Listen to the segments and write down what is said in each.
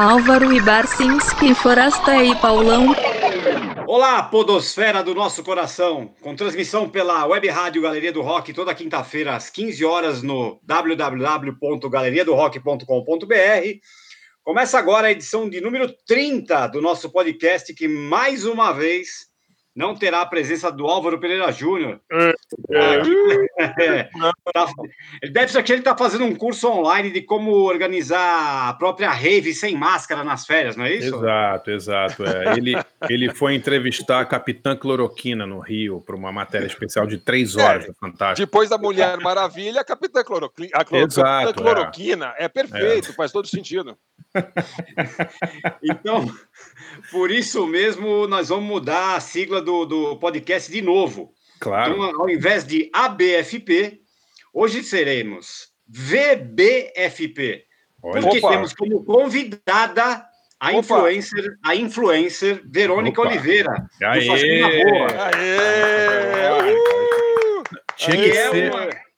Álvaro e Barcinski, Forasta e Paulão. Olá, podosfera do nosso coração, com transmissão pela Web Rádio Galeria do Rock toda quinta-feira às 15 horas no www.galeriadorock.com.br. Começa agora a edição de número 30 do nosso podcast que mais uma vez não terá a presença do Álvaro Pereira Júnior. É, é, tá, deve ser que ele está fazendo um curso online de como organizar a própria rave sem máscara nas férias, não é isso? Exato, exato. É. Ele, ele foi entrevistar a Capitã Cloroquina no Rio para uma matéria especial de três horas, é, fantástico. Depois da Mulher Maravilha, a Capitã, Cloroquina, a Exato, Capitã Cloroquina é, é perfeito, faz todo sentido. então, por isso mesmo, nós vamos mudar a sigla do, do podcast de novo. Claro. Então, ao invés de ABFP, hoje seremos VBFP. Olha. Porque Opa. temos como convidada a influencer, a influencer Verônica Opa. Oliveira. Aê! Aê! Aê! Tinha que ser. Uma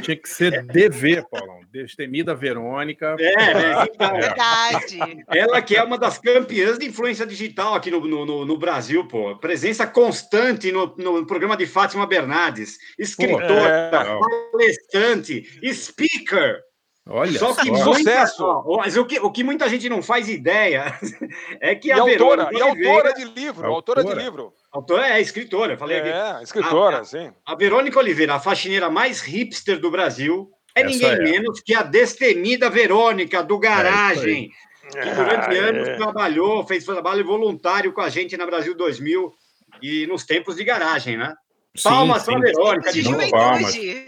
tinha que ser DV, Paulão. Destemida Verônica. É, né? Então, é. Verdade. Ela que é uma das campeãs de influência digital aqui no, no, no Brasil, pô. Presença constante no, no programa de Fátima Bernardes. Escritora, é. palestrante, speaker. Olha, só que muita, sucesso. mas o que, o que muita gente não faz ideia é que e a autora, Verônica e autora de livro, autora, autora de livro. Autora é escritora, falei é, aqui. escritora, a, sim. A Verônica Oliveira, a faxineira mais hipster do Brasil, é Essa ninguém é. menos que a destemida Verônica do Garagem, é que durante ah, anos é. trabalhou, fez trabalho voluntário com a gente na Brasil 2000 e nos tempos de garagem, né? Palmas para a Verônica. De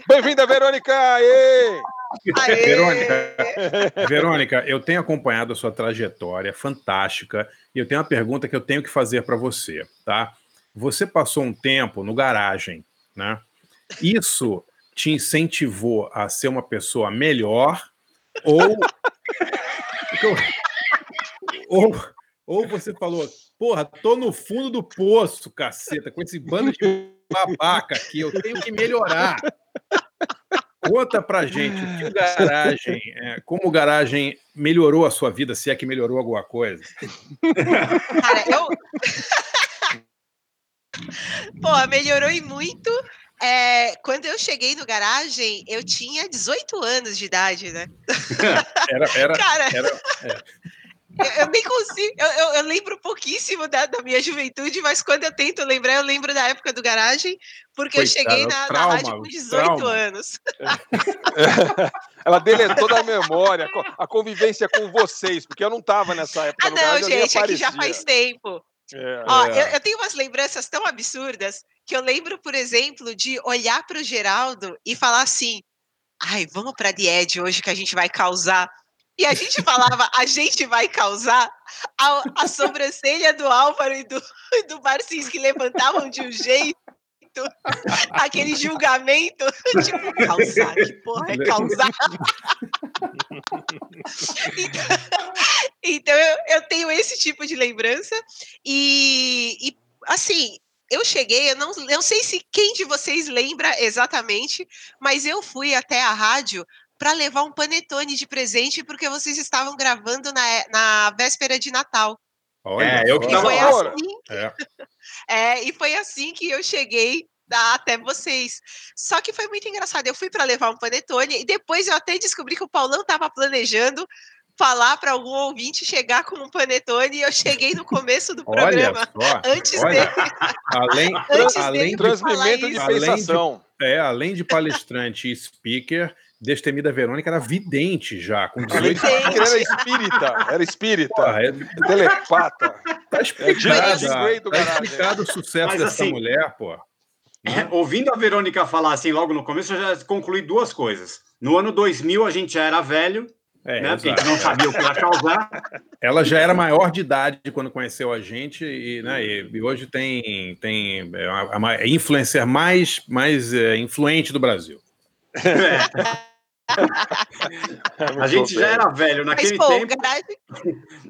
Bem-vinda, Verônica! Aê! Verônica, Verônica, eu tenho acompanhado a sua trajetória fantástica e eu tenho uma pergunta que eu tenho que fazer para você, tá? Você passou um tempo no garagem, né? Isso te incentivou a ser uma pessoa melhor ou ou, ou você falou, porra, tô no fundo do poço, caceta, com esse bando de babaca aqui, eu tenho que melhorar. Conta pra gente o que o garagem, é, como o garagem melhorou a sua vida, se é que melhorou alguma coisa. Cara, eu. Pô, melhorou e muito. É, quando eu cheguei no garagem, eu tinha 18 anos de idade, né? Era, era, Cara, era, é. Eu, eu, nem consigo, eu, eu, eu lembro pouquíssimo da, da, minha juventude, mas quando eu tento lembrar, eu lembro da época do garagem, porque Coitada, eu cheguei na, trauma, na rádio com 18 trauma. anos. Ela deletou da memória a convivência com vocês, porque eu não estava nessa época. Ah, não, garagem, gente, aqui já faz tempo. É, Ó, é. Eu, eu, tenho umas lembranças tão absurdas que eu lembro, por exemplo, de olhar para o Geraldo e falar assim: ai, vamos para a Died hoje que a gente vai causar. E a gente falava, a gente vai causar a, a sobrancelha do Álvaro e do, do Barcins que levantavam de um jeito aquele julgamento, tipo, causar, que porra é causar? então, então eu, eu, tenho esse tipo de lembrança e, e assim, eu cheguei, eu não, eu não sei se quem de vocês lembra exatamente, mas eu fui até a rádio para levar um panetone de presente porque vocês estavam gravando na, na véspera de Natal. Olha, é, eu que e foi assim, é. é, e foi assim que eu cheguei até vocês. Só que foi muito engraçado. Eu fui para levar um panetone e depois eu até descobri que o Paulão estava planejando falar para algum ouvinte chegar com um panetone e eu cheguei no começo do programa só, antes olha, dele. Além, antes além dele de transmimento de sensação. É, além de palestrante e speaker, Destemida Verônica era vidente já, com 18 anos. Era espírita, era espírita, Porra, é... telepata. Tá explicado, é, tá explicado o sucesso Mas, dessa assim, mulher, pô. É, ouvindo a Verônica falar assim logo no começo, eu já concluí duas coisas. No ano 2000, a gente já era velho, é, né? Porque a gente não sabia o que ia causar. Ela já era maior de idade quando conheceu a gente e, né, e hoje tem, tem é a, a influencer mais, mais é, influente do Brasil. É. a gente já era velho naquele Mas, pô, tempo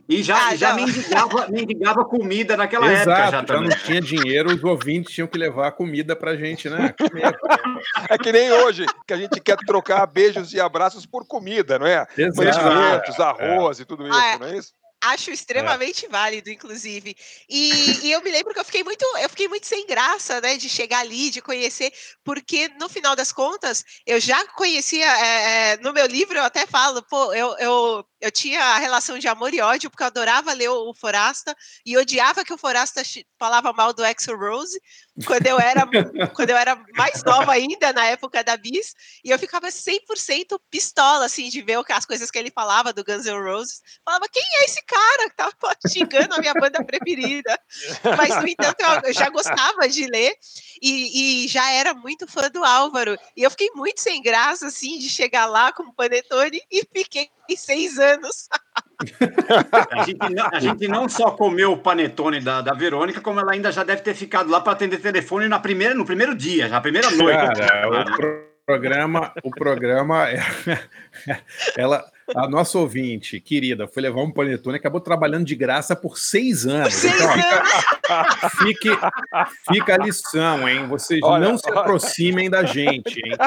e já, ah, já mendigava, mendigava, comida naquela Exato, época. Já, já não tinha dinheiro, os ouvintes tinham que levar comida pra gente, né? é que nem hoje, que a gente quer trocar beijos e abraços por comida, não é? Exato. arroz é. e tudo isso, ah, não é isso? Acho extremamente é. válido, inclusive. E, e, eu me lembro que eu fiquei muito, eu fiquei muito sem graça, né, de chegar ali, de conhecer, porque no final das contas eu já conhecia. É, no meu livro eu até falo, pô, eu, eu, eu tinha a relação de amor e ódio porque eu adorava ler o, o Forasta e odiava que o Forasta falava mal do Exo Rose quando eu era quando eu era mais nova ainda na época da Bis e eu ficava 100% pistola assim de ver as coisas que ele falava do Guns N' Roses. Falava quem é esse cara que tava xingando a minha banda preferida. Mas, no entanto, eu já gostava de ler e, e, já era muito fã do Álvaro. E eu fiquei muito sem graça, assim, de chegar lá com o Panetone e fiquei seis anos. A, gente não, a gente não só comeu o panetone da, da Verônica, como ela ainda já deve ter ficado lá para atender telefone na primeira, no primeiro dia, na primeira noite. Cara, o programa, o programa, ela a nossa ouvinte, querida, foi levar um panetone e acabou trabalhando de graça por seis anos. Seis então, anos. Fique, fica a lição, hein? Vocês olha, não se aproximem da gente, hein?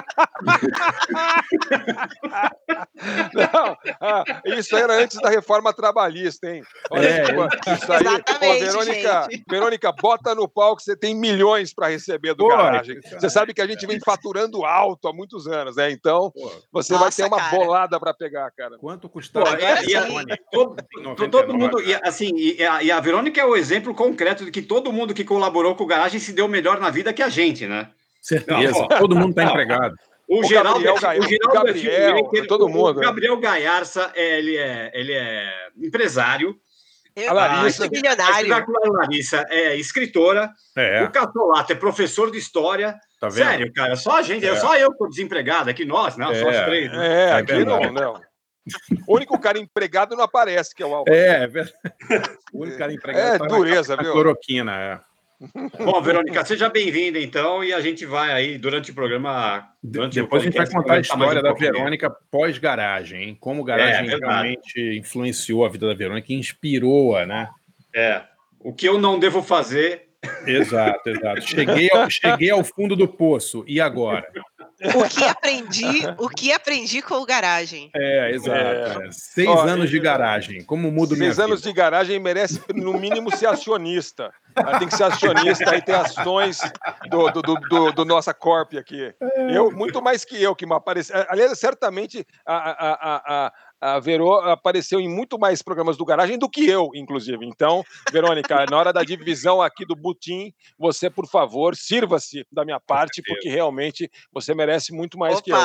Não, ah, isso era antes da reforma trabalhista, hein? Olha, é, isso aí. Pô, Verônica, Verônica, bota no palco, você tem milhões para receber do Pô, garagem. Você sabe que a gente vem faturando alto há muitos anos, né? Então, Pô. você Nossa, vai ter uma cara. bolada para pegar, cara cara. Quanto custava? É, e, e, todo, todo, mundo, e, assim, e a, e a Verônica é o exemplo concreto de que todo mundo que colaborou com o Garagem se deu melhor na vida que a gente, né? Certeza. Não, todo mundo está empregado. O, o Geraldo, Gabriel, é, o Geraldo é Gabriel, é todo mundo. O Gabriel Gaiarça, ele é, ele é empresário. a Larissa, milionário. A Larissa é escritora. É. O Catolato é professor de história. Tá Sério, cara, só a gente, é. só eu que tô desempregado, aqui nós, não, é. só os três. Né? É, aqui não, não. O único cara empregado não aparece, que é o Álvaro. É, é verdade. O único cara empregado é dureza, viu? Cloroquina, é. Bom, Verônica, seja bem-vinda então, e a gente vai aí durante o programa. Durante Depois o a gente vai contar a história da Verônica pós-garagem, hein? Como garagem é, realmente influenciou a vida da Verônica, inspirou-a, né? É. O que eu não devo fazer. Exato, exato. Cheguei ao, cheguei ao fundo do poço, e agora? O que aprendi, o que aprendi com o garagem. É, exato. É. Seis Ó, anos de garagem. Como muda Seis anos vida? de garagem merece, no mínimo, ser acionista. tem que ser acionista aí ter ações do, do, do, do, nossa corp aqui. Eu, muito mais que eu, que me apareceu. Aliás, certamente a, a, a, a Verô apareceu em muito mais programas do Garagem do que eu, inclusive. Então, Verônica, na hora da divisão aqui do Butim, você, por favor, sirva-se da minha parte, porque realmente você merece muito mais Opa. que eu.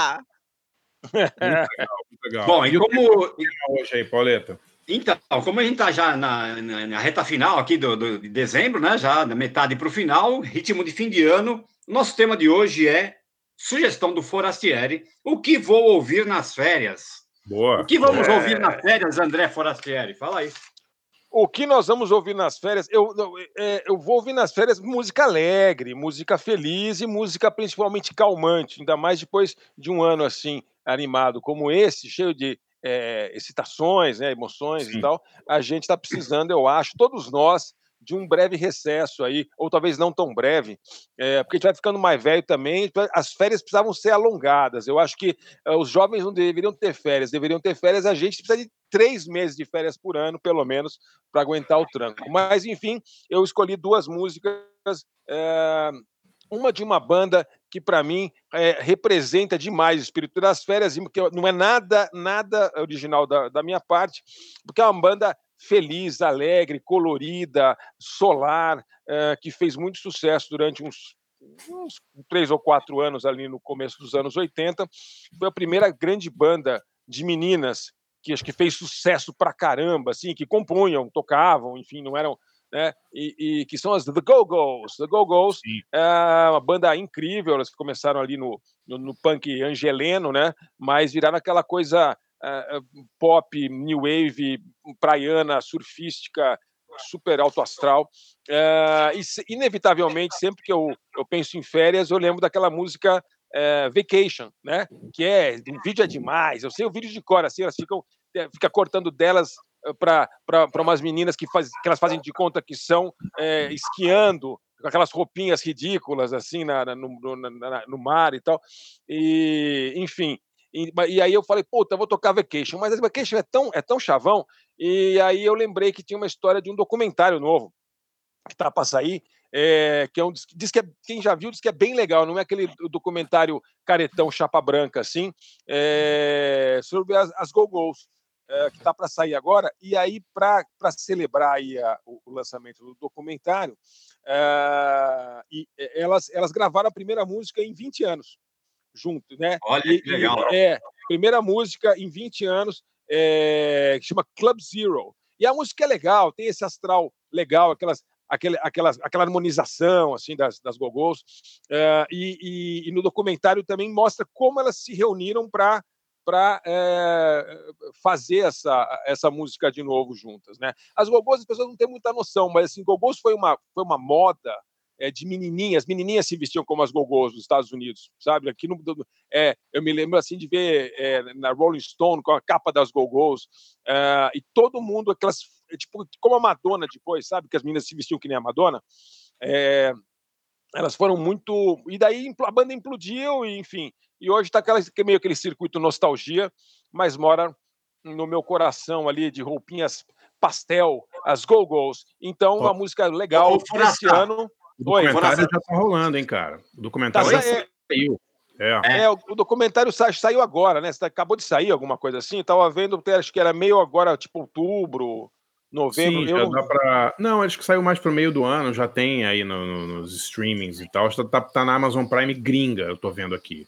Muito legal, muito legal. Bom, e como hoje aí, Pauleta? Então, como a gente está já na, na, na, reta final aqui do, do, de dezembro, né? Já da metade para o final, ritmo de fim de ano, nosso tema de hoje é sugestão do Forastieri, o que vou ouvir nas férias. Boa. O que vamos é... ouvir nas férias, André Forastieri? Fala aí. O que nós vamos ouvir nas férias? Eu, eu, é, eu, vou ouvir nas férias música alegre, música feliz e música principalmente calmante, ainda mais depois de um ano assim animado como esse, cheio de é, excitações, né, emoções Sim. e tal. A gente está precisando, eu acho, todos nós, de um breve recesso aí, ou talvez não tão breve, é, porque a gente vai ficando mais velho também, então as férias precisavam ser alongadas. Eu acho que é, os jovens não deveriam ter férias, deveriam ter férias, a gente precisa de três meses de férias por ano, pelo menos, para aguentar o tranco. Mas, enfim, eu escolhi duas músicas. É, uma de uma banda que para mim é, representa demais o espírito das férias, porque não é nada nada original da, da minha parte, porque é uma banda feliz, alegre, colorida, solar, eh, que fez muito sucesso durante uns, uns três ou quatro anos ali no começo dos anos 80. Foi a primeira grande banda de meninas que acho que fez sucesso pra caramba, assim, que compunham, tocavam, enfim, não eram né? E, e, que são as The Go-Go's. The Go-Go's é uma banda incrível, elas começaram ali no, no, no, punk angeleno, né? Mas viraram aquela coisa uh, pop, new wave, praiana, surfística, super alto astral. Uh, e, inevitavelmente, sempre que eu, eu penso em férias, eu lembro daquela música uh, Vacation, né? Que é, o vídeo é demais. Eu sei o vídeo de cor, assim, elas ficam fica cortando delas para umas meninas que, faz, que elas fazem de conta que são esquiando com aquelas roupinhas ridículas assim na, na no, na, no, mar e tal. E, enfim, e, e, aí eu falei, puta, eu vou tocar Vacation. Mas Vacation é tão, é tão chavão E aí eu lembrei que tinha uma história de um documentário novo que tá para sair, é, que é um diz que é, quem já viu diz que é bem legal, não é aquele documentário caretão chapa branca assim, é, sobre as, as go-go's. É, que está para sair agora, e aí, para celebrar aí a, o, o, lançamento do documentário, é, e, elas, elas gravaram a primeira música em 20 anos, junto, né? Olha e, que legal. E, é, primeira música em 20 anos, é, que chama Club Zero. E a música é legal, tem esse astral legal, aquelas, aquele, aquelas, aquela harmonização assim das, das gogos. Uh, e, e, e, no documentário também mostra como elas se reuniram para para é, fazer essa, essa música de novo juntas, né? As gogos as pessoas não têm muita noção, mas assim, gogos foi uma foi uma moda é, de menininhas, menininhas se vestiam como as gogos nos Estados Unidos, sabe? Aqui no, é, eu me lembro assim de ver é, na Rolling Stone com a capa das gogos é, e todo mundo aquelas é, tipo como a Madonna depois, sabe? Que as meninas se vestiam que nem a Madonna. É, elas foram muito e daí a banda implodiu e enfim e hoje está meio aquele circuito nostalgia, mas mora no meu coração ali de roupinhas pastel, as Go-Go's. Então, uma oh. música legal oh, esse ano. O documentário Oi, já tá rolando, hein, cara? O documentário tá, já saiu. É. é. o documentário sa saiu agora, né? Acabou de sair, alguma coisa assim? Tava vendo, acho que era meio agora, tipo outubro, novembro. Sim, dá pra... Não, acho que saiu mais pro meio do ano, já tem aí no, no, nos streamings e tal. Tá, tá, na Amazon Prime gringa, eu tô vendo aqui.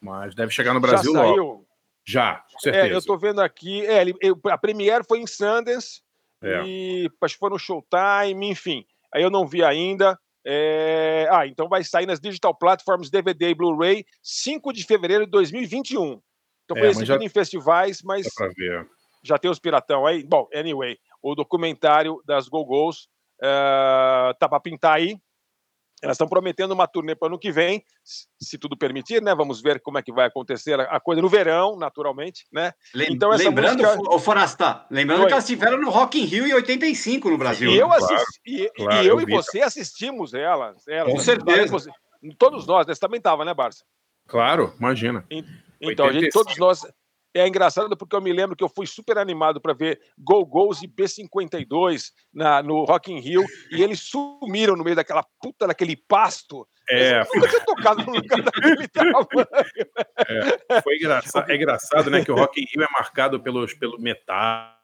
Mas deve chegar no Brasil já saiu? logo. Já, certeza. É, eu tô vendo aqui. É, a Premiere foi em Sundance. É. E acho que foi no Showtime, enfim. Aí eu não vi ainda. É... Ah, então vai sair nas digital platforms DVD e Blu-ray 5 de fevereiro de 2021. Então foi é, exibido já... em festivais, mas já tem os piratão aí. Bom, anyway, o documentário das Go-Go's uh, tá para pintar aí. Elas estão prometendo uma turnê para o ano que vem, se tudo permitir, né? Vamos ver como é que vai acontecer a coisa no verão, naturalmente, né? então, essa lembrando, música... o Forasta, lembrando Oi. que elas estiveram no Rock in Rio em 85 no Brasil. E eu, assisti, claro, e, claro, e eu, eu e você assistimos elas. elas Com certeza. Todos nós, né? Você também estava, né, Barça? Claro, imagina. Então, gente, todos nós é engraçado porque eu me lembro que eu fui super animado para ver Go Go's e B52 na, no Rock in Rio e eles sumiram no meio daquela puta daquele pasto. É, eu nunca tinha tocado no lugar daquele tamanho. É, foi engraçado, é engraçado, né, que o Rock in Rio é marcado pelos, pelo metal,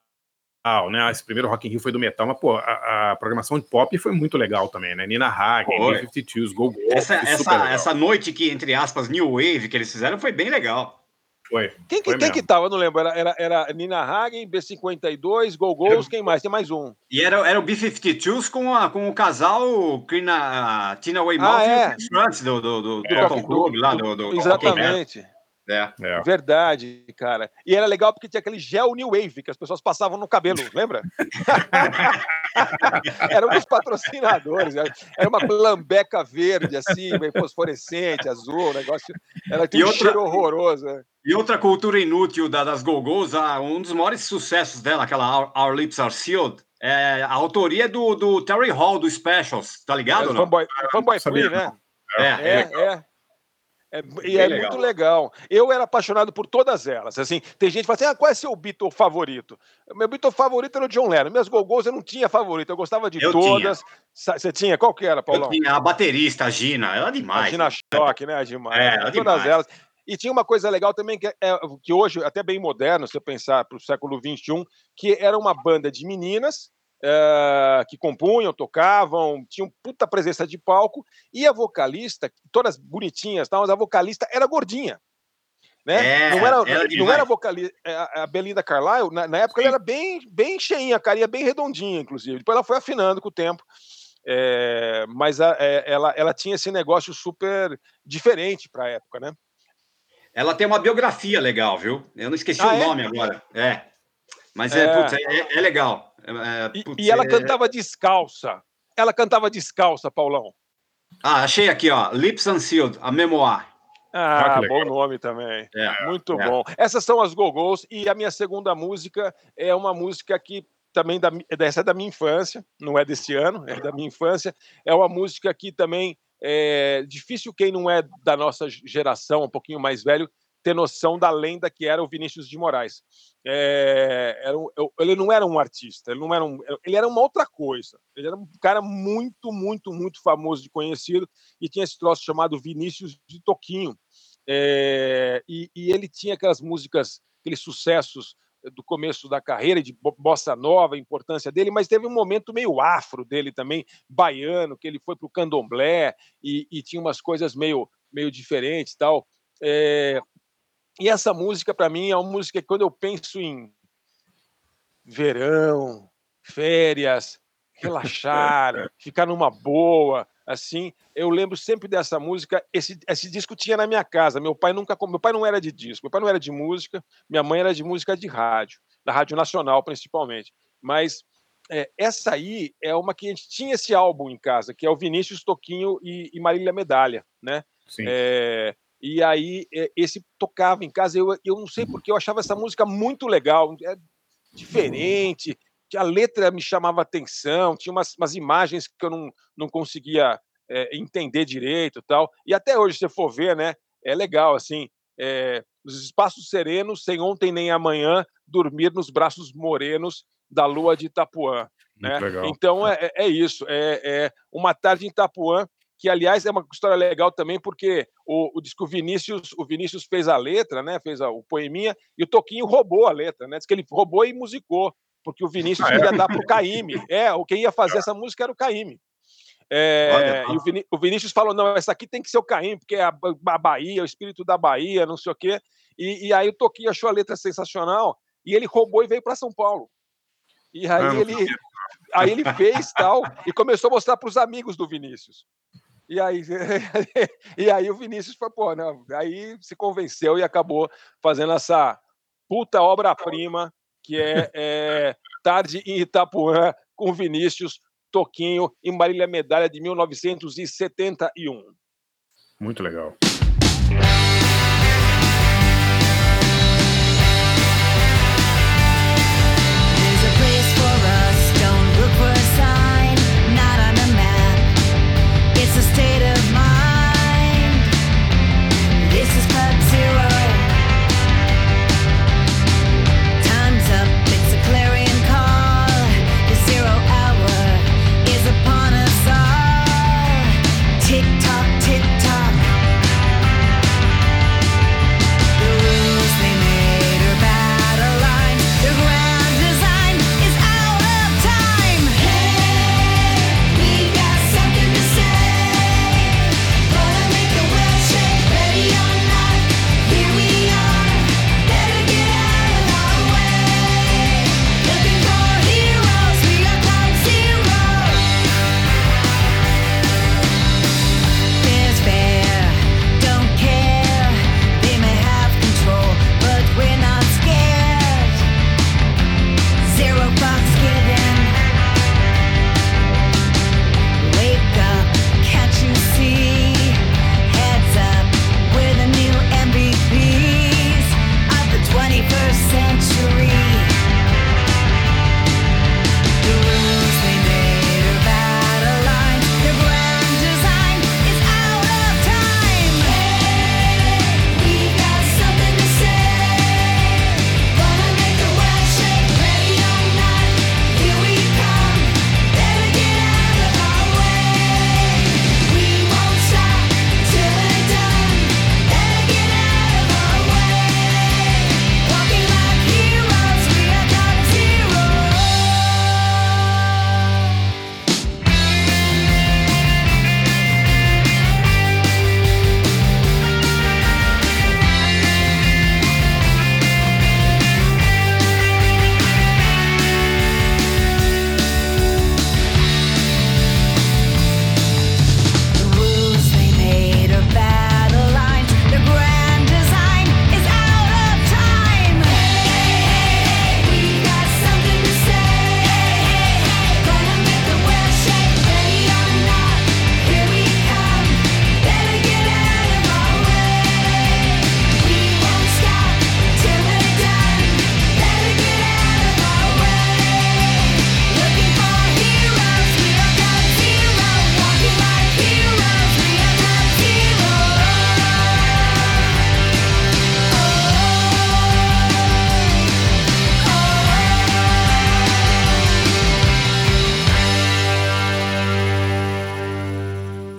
né? Esse primeiro Rock in Rio foi do metal, mas pô, a, a programação de pop foi muito legal também, né? Nina Hagen, B52, Go Go. Essa, essa, essa noite que entre aspas New Wave que eles fizeram foi bem legal. Foi. Quem, foi quem que tava? Eu não lembro. Era, era, era Nina Hagen, B52, Gogos, quem mais? Tem mais um. E era, era o B-52s com, a, com o casal Crina, Tina Weymouth ah, é. e o Chris Frantz do, do, do, do é, Club lá. Do, do, exatamente. É. é. Verdade, cara. E era legal porque tinha aquele gel New Wave que as pessoas passavam no cabelo, lembra? era um dos patrocinadores. Era uma lambeca verde, assim, bem fosforescente, azul, o negócio. Era um outra... cheiro horroroso. Né? E outra cultura inútil da, das Gogos, um dos maiores sucessos dela, aquela Our, Our Lips Are Sealed, é a autoria do, do Terry Hall, do Specials, tá ligado? É, fanboy, fanboy Free, né? É, é. é. é. É, e é legal. muito legal. Eu era apaixonado por todas elas. Assim, tem gente que fala assim: ah, qual é seu Beatle favorito? Meu Beatle favorito era o John Lennon. Minhas Gogos eu não tinha favorito, eu gostava de eu todas. Tinha. Você tinha? Qual que era, Paulão? Eu tinha a baterista, a Gina, era demais. A Gina Choque, né? Demais. É, todas demais. elas. E tinha uma coisa legal também, que, é, que hoje, até bem moderno, se você pensar para o século XXI, que era uma banda de meninas uh, que compunham, tocavam, tinham puta presença de palco, e a vocalista, todas bonitinhas, tal, mas a vocalista era gordinha. Né? É, não era, era não era vocalista, é, a Belinda Carlisle, na, na época Sim. ela era bem, bem cheinha, a carinha bem redondinha, inclusive. Depois ela foi afinando com o tempo. É, mas a, é, ela, ela tinha esse negócio super diferente para a época, né? Ela tem uma biografia legal, viu? Eu não esqueci ah, o nome agora. É. Mas é, putz, é, legal. É, e, e, ela é... cantava descalça. Ela cantava descalça, Paulão. Ah, achei aqui, ó. Lips Unsealed, a memoir. Ah, ah bom nome também. É, Muito é. bom. Essas são as Gogos e a minha segunda música é uma música que também da, essa é da minha infância, não é desse ano, é da minha infância. É uma música que também é difícil quem não é da nossa geração, um pouquinho mais velho, ter noção da lenda que era o Vinícius de Moraes. É, era ele não era um artista, ele não era um, ele era uma outra coisa. Ele era um cara muito, muito, muito famoso de conhecido e tinha esse troço chamado Vinícius de Toquinho. É, e, e, ele tinha aquelas músicas, aqueles sucessos do começo da carreira de bossa nova, a importância dele, mas teve um momento meio afro dele também, baiano, que ele foi para o candomblé e, e, tinha umas coisas meio, meio diferentes, tal. É, e essa música, para mim, é uma música que quando eu penso em verão, férias, relaxar, ficar numa boa, assim, eu lembro sempre dessa música. Esse, esse disco tinha na minha casa. Meu pai nunca, meu pai não era de disco, meu pai não era de música, minha mãe era de música de rádio, da rádio nacional principalmente. Mas é, essa aí é uma que a gente tinha esse álbum em casa, que é o Vinícius Toquinho e, e Marília Medalha, né? Sim. É, e aí é, esse tocava em casa. Eu, eu não sei porque eu achava essa música muito legal, é diferente. A letra me chamava atenção, tinha umas, umas imagens que eu não, não conseguia é, entender direito, tal. E até hoje, se você for ver, né, é legal assim. É, os espaços serenos, sem ontem nem amanhã, dormir nos braços morenos da lua de Itapuã. Né? Então é, é, é isso. É, é uma tarde em Itapuã que aliás é uma história legal também porque o, o diz que o Vinícius, o Vinícius fez a letra, né? Fez a, o poeminha e o Toquinho roubou a letra, né? Diz que ele roubou e musicou, porque o Vinícius ah, é? ia dar para o Caíme. É, o quem ia fazer essa música era o Caíme. É, e o, Viní o, Vinícius falou: não, essa aqui tem que ser o Caíme, porque é a, a Bahia, o espírito da Bahia, não sei o quê. E, e, aí o Toquinho achou a letra sensacional e ele roubou e veio para São Paulo. E aí ele, aí ele fez tal e começou a mostrar para os amigos do Vinícius. E aí, e aí o Vinícius foi, pô, não, aí se convenceu e acabou fazendo essa puta obra-prima que é, é, Tarde em Itapuã com Vinícius, Toquinho e Marília Medalha de 1971. Muito legal.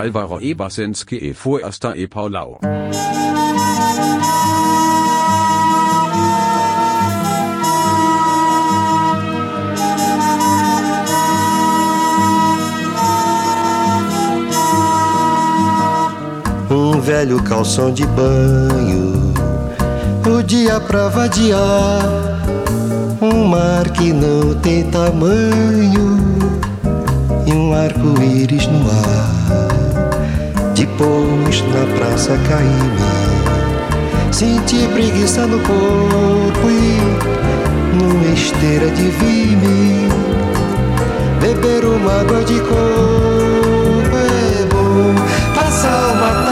Alvaro Ebersenski e Fuerster e Paulau. Um velho calção de banho, o dia pra vadiar, um mar que não tem tamanho e um arco-íris no ar. Depois na praça caí-me, senti preguiça no corpo e numa esteira de vime, beber uma água de coco é bom, passar uma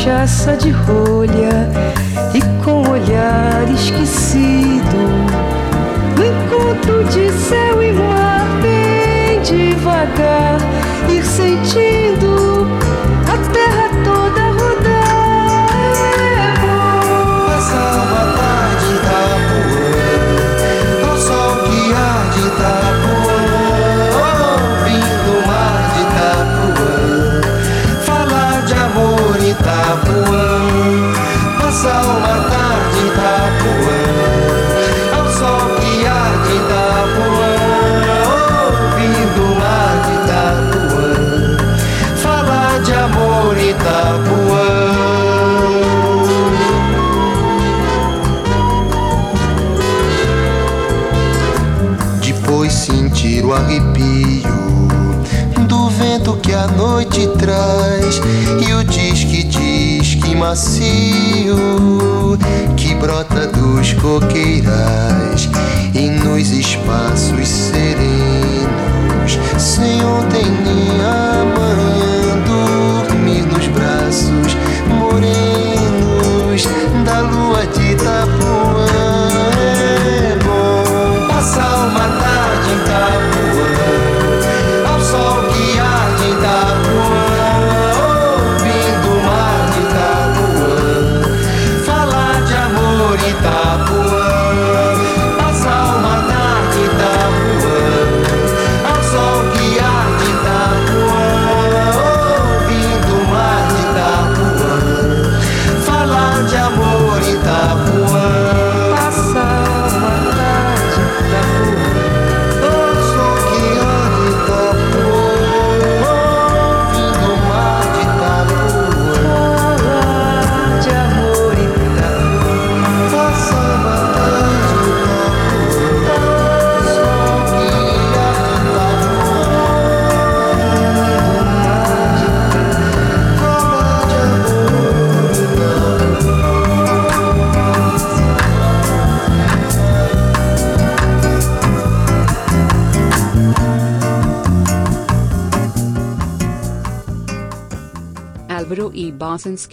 cachaça de rolha traz e o disque disque macio que brota dos coqueirais e nos espaços serenos. Sem ontem nem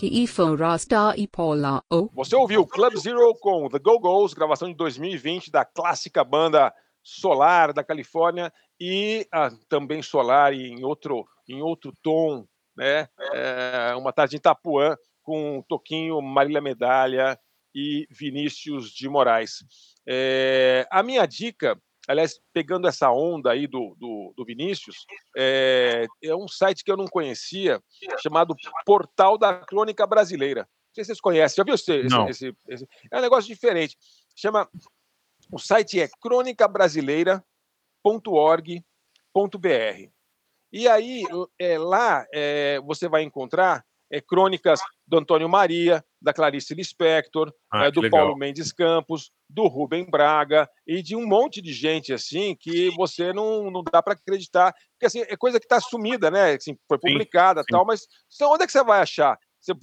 E Forasta e Paula O. Você ouviu Club Zero com The Go-Go's, gravação de 2020 da clássica banda Solar da Califórnia e ah, também Solar em outro, em outro tom, né? É, uma tarde em Itapuã com Toquinho, Marília Medalha e Vinícius de Moraes. É, a minha dica, aliás, pegando essa onda aí do, do, do Vinícius, é, é um site que eu não conhecia, chamado Portal da Crônica Brasileira. Não sei se vocês conhecem, já viu esse, esse- esse- É um negócio diferente. Chama. O site é crônicabrasileira.org.br. E aí, é, lá é, você vai encontrar é, crônicas do Antônio Maria, da Clarice Lispector, Ah, é, do legal. Paulo Mendes Campos, do Rubem Braga e de um monte de gente assim que você não, não dá para acreditar, porque assim, é coisa que está sumida, né? Assim, foi publicada sim. tal, mas então, onde é que você vai achar? Você,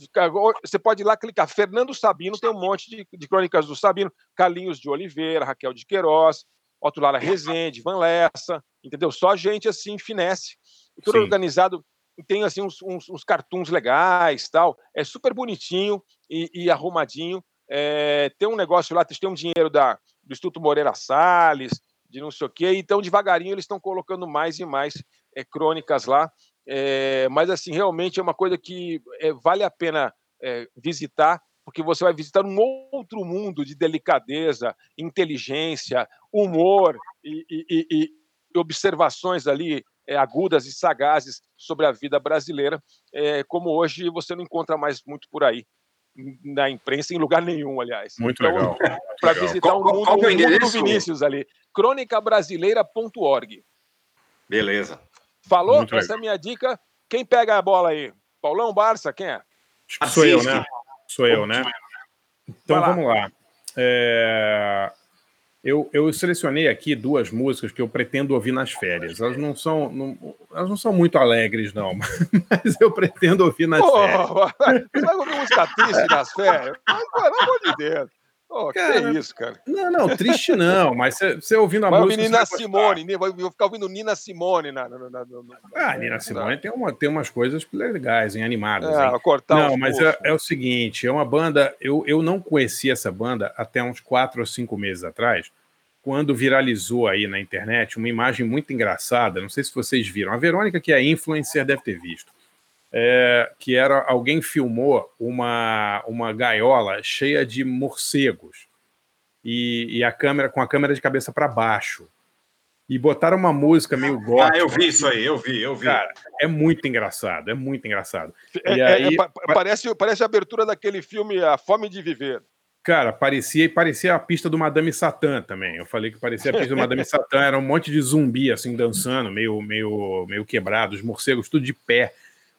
você pode ir lá clicar. Fernando Sabino tem um monte de, de crônicas do Sabino, Carlinhos de Oliveira, Raquel de Queiroz, Otto Lara Rezende, Van Lessa, entendeu? Só gente assim, finesse. Tudo Sim. organizado tem assim uns, uns, uns cartoons legais tal. É super bonitinho e, e arrumadinho. É, tem um negócio lá tem um dinheiro da do Instituto Moreira Salles de não sei o quê então devagarinho eles estão colocando mais e mais é, crônicas lá. É, mas assim realmente é uma coisa que vale a pena visitar porque você vai visitar um outro mundo de delicadeza inteligência humor e, e- e- e observações ali é, agudas e sagazes sobre a vida brasileira, é, como hoje você não encontra mais muito por aí na imprensa, em lugar nenhum, aliás. Muito Então, legal. Para visitar Qual- o qual- mundo, qual que é o mundo do endereço? Vinícius ali. crônicabrasileira.org. Beleza. Falou? Muito Essa é a minha dica. Quem pega a bola aí? Paulão Barça, quem é? Acho que sou eu, né? Sou eu, né? Então vamos lá. É, Eu, eu selecionei aqui duas músicas que eu pretendo ouvir nas férias. Elas não são, não- elas não são muito alegres, não, mas eu pretendo ouvir nas férias. Você vai ouvir música triste nas férias? Mas, pelo amor de Deus. Pô, que Cara, isso, cara? Não, não, triste não, mas você, ouvindo a Vai música. Nina. Simone, né? vai vou ficar ouvindo Nina Simone na. na, na, na- Ah, Nina Simone tem, uma, tem umas coisas legais, hein, animadas. hein? É, cortar Não, mas é, é o seguinte, é uma banda. Eu, eu não conhecia essa banda até uns quatro ou cinco meses atrás, quando viralizou aí na internet uma imagem muito engraçada. Não sei se vocês viram. A Verônica, que é influencer, deve ter visto. É, que era alguém filmou uma, uma gaiola cheia de morcegos e, e a câmera com a câmera de cabeça para baixo e botaram uma música meio gótica. Ah, eu vi isso aí, eu vi, eu vi. Cara, é muito engraçado, é muito engraçado. É- E é- aí, é pa- parece, parece a abertura daquele filme A Fome de Viver. Cara, parecia e parecia a pista do Madame Satã também. Eu falei que parecia a pista do Madame Satã, era um monte de zumbi assim dançando, meio meio meio quebrado, os morcegos tudo de pé,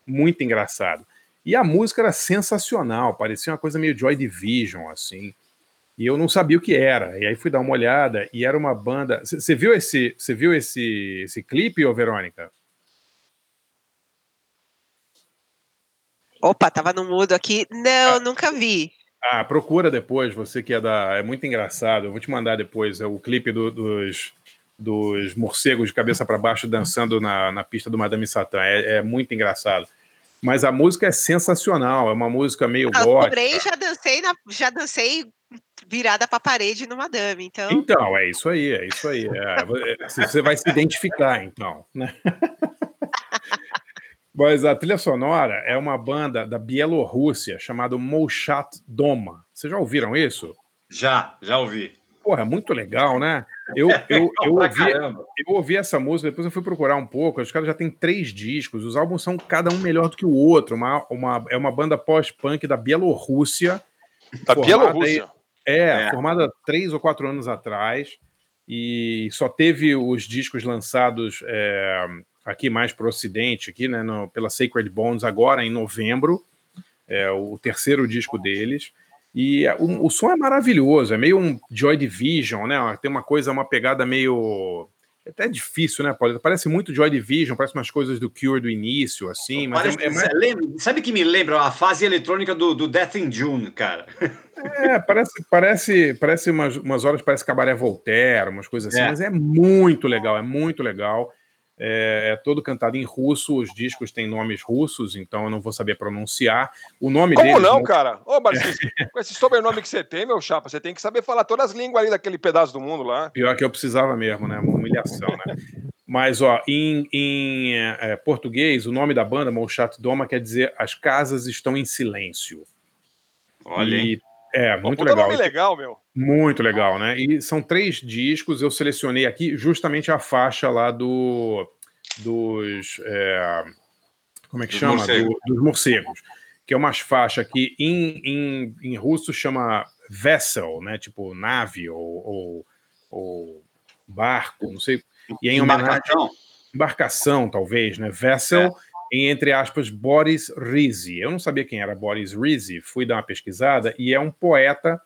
muito engraçado. E a música era sensacional, parecia uma coisa meio Joy Division assim. E eu não sabia o que era. E aí fui dar uma olhada e era uma banda. Você viu esse, você viu esse esse clipe, ô Verônica? Opa, tava no mudo aqui. Não, nunca vi. Ah, procura depois, você que é da. É muito engraçado. Eu vou te mandar depois é o clipe do- dos, dos morcegos de cabeça para baixo dançando na, na pista do Madame Satã. É, é muito engraçado. Mas a música é sensacional, é uma música meio Ah, gótica. porém, já dancei, na- já dancei virada pra parede no Madame, então. Então, é isso aí, é isso aí. É, é, você vai se identificar, então. Né? Mas a trilha sonora é uma banda da Bielorrússia chamada Molchat Doma. Vocês já ouviram isso? Já, já ouvi. Porra, é muito legal, né? Eu, eu, eu, ouvi, eu ouvi essa música, depois eu fui procurar um pouco. Os caras já têm três discos, os álbuns são cada um melhor do que o outro. Uma, uma, é uma banda pós-punk da Bielorrússia. Da Bielorrússia. aí- É, É. formada três ou quatro anos atrás. E só teve os discos lançados é, aqui mais para o Ocidente, aqui, né, no- pela Sacred Bones, agora em novembro. É o terceiro disco deles. E é, o, o som é maravilhoso, é meio um Joy Division, né? Tem uma coisa, uma pegada meio. É até difícil, né, Paulo? Parece muito Joy Division, parece umas coisas do Cure do início, assim, mas Parece- é, é mais- lembra- sabe que me lembra a fase eletrônica do, do Death in June, cara? É, parece, parece, parece umas, umas horas parece Cabaré Voltaire, umas coisas assim, É. mas é muito legal, é muito legal. É, é todo cantado em russo, os discos têm nomes russos, então eu não vou saber pronunciar. O nome Como deles não, cara? Ô, Marcinho, com esse sobrenome que você tem, meu chapa, você tem que saber falar todas as línguas ali daquele pedaço do mundo lá. Pior que eu precisava mesmo, né? Uma humilhação, né? Mas, ó, em, em, é, português, o nome da banda, Molchat Doma, quer dizer As Casas Estão em Silêncio. Olha? E, é, muito legal. nome legal, meu. Muito legal, né? E são três discos, eu selecionei aqui justamente a faixa lá do dos. é, como é que Dos chama? morcegos. Do- dos morcegos. Que é umas faixas que em, em, em russo chama vessel, né? Tipo nave ou, ou, ou barco, não sei. E é em homenagem Embarcação? embarcação, talvez, né? Vessel. em, entre aspas, Boris Rizzi. Eu não sabia quem era Boris Rizzi, fui dar uma pesquisada, e é um poeta,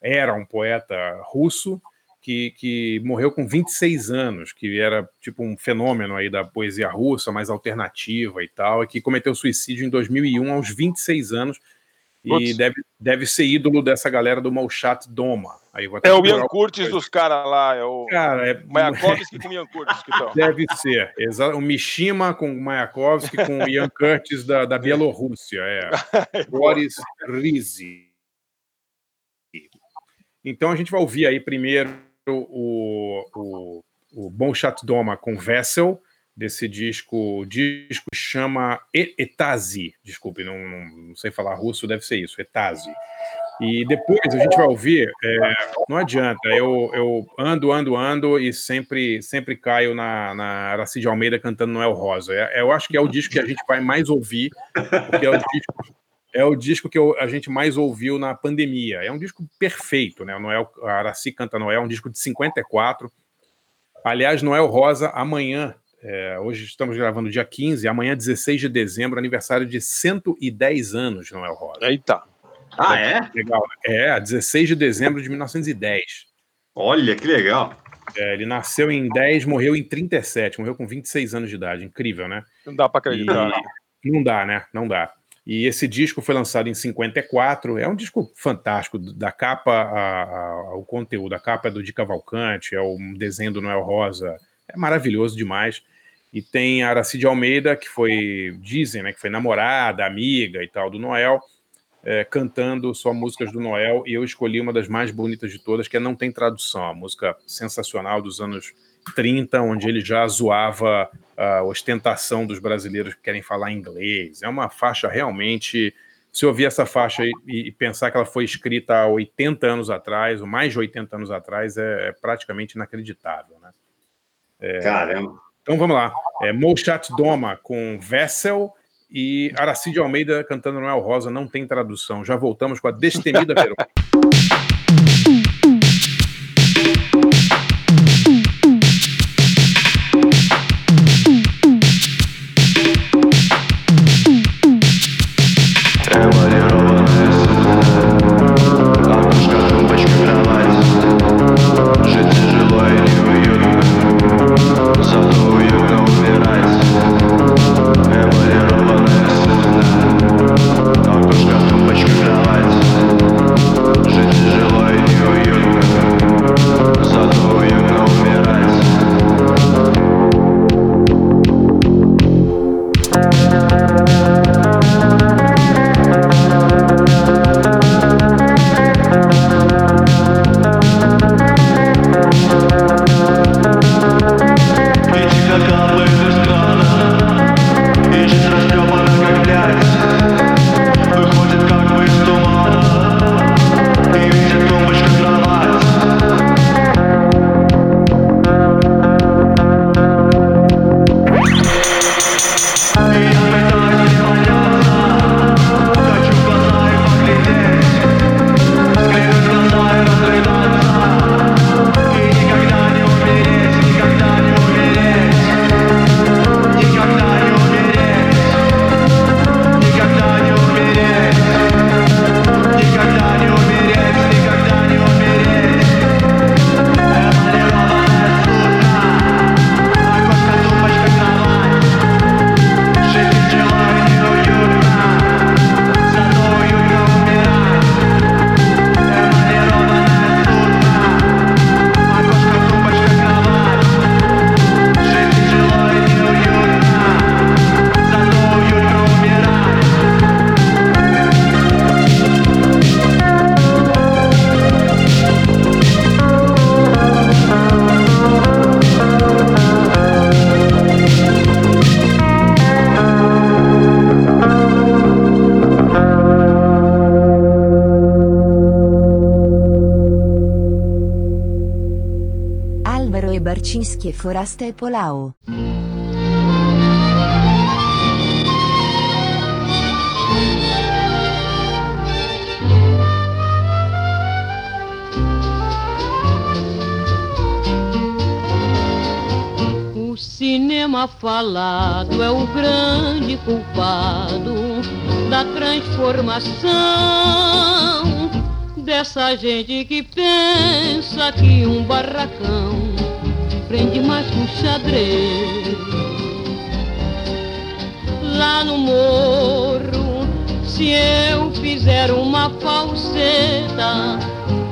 era um poeta russo, que, que morreu com 26 anos, que era tipo um fenômeno aí da poesia russa, mais alternativa e tal, e que cometeu suicídio em 2001 aos 26 anos, e deve, deve ser ídolo dessa galera do Molchat Doma. Aí é o Ian Curtis dos caras lá, é o cara, é... Mayakovsky com o Ian Curtis. Que. Deve ser, o Mishima com o Mayakovsky com o Ian Curtis da, da Bielorrússia, é. Boris Rizzi. Então a gente vai ouvir aí primeiro o, o, o Bon Chat Doma com Vessel, desse disco. O disco chama Etazi. Desculpe, não, não, não, sei falar russo, deve ser isso, Etazi. E depois a gente vai ouvir. É, não adianta, eu, eu ando, ando, ando e sempre sempre caio na, na Aracide Almeida cantando Noel Rosa. É, eu acho que é o disco que a gente vai mais ouvir, porque é o disco, é o disco que eu, a gente mais ouviu na pandemia. É um disco perfeito, né? O Noel, a Araci canta Noel, é um disco de 54. Aliás, Noel Rosa, amanhã é, hoje estamos gravando dia 15, amanhã, 16 de dezembro, aniversário de 110 anos de Noel Rosa. Eita! Ah, é? Legal. É, 16 de dezembro de 1910. Olha, que legal. É, ele nasceu em 10, morreu em 37, morreu com 26 anos de idade. Incrível, né? Não dá para acreditar. E... Não dá, né? Não dá. E esse disco foi lançado em 54. É um disco fantástico. Da capa ao conteúdo. A capa é do Di Cavalcante, é um desenho do Noel Rosa. É maravilhoso demais. E tem a Aracide Almeida, que foi, dizem, né, que foi namorada, amiga e tal do Noel, é, cantando só músicas do Noel. E eu escolhi uma das mais bonitas de todas, que é Não Tem Tradução, a música sensacional dos anos 30, onde ele já zoava a ostentação dos brasileiros que querem falar inglês. É uma faixa realmente. Se ouvir essa faixa e, e, pensar que ela foi escrita há 80 anos atrás, ou mais de 80 anos atrás, é, é praticamente inacreditável. Né? É, Caramba. Então vamos lá. É Molchat Doma com Vessel e Aracide Almeida cantando Noel Rosa, não tem tradução. Já voltamos com a destemida Verônica. Barcińskie Foraste Polao. O cinema falado é o grande culpado da transformação dessa gente que pensa que um barracão prende mais um xadrez. Lá no morro, se eu fizer uma falseta,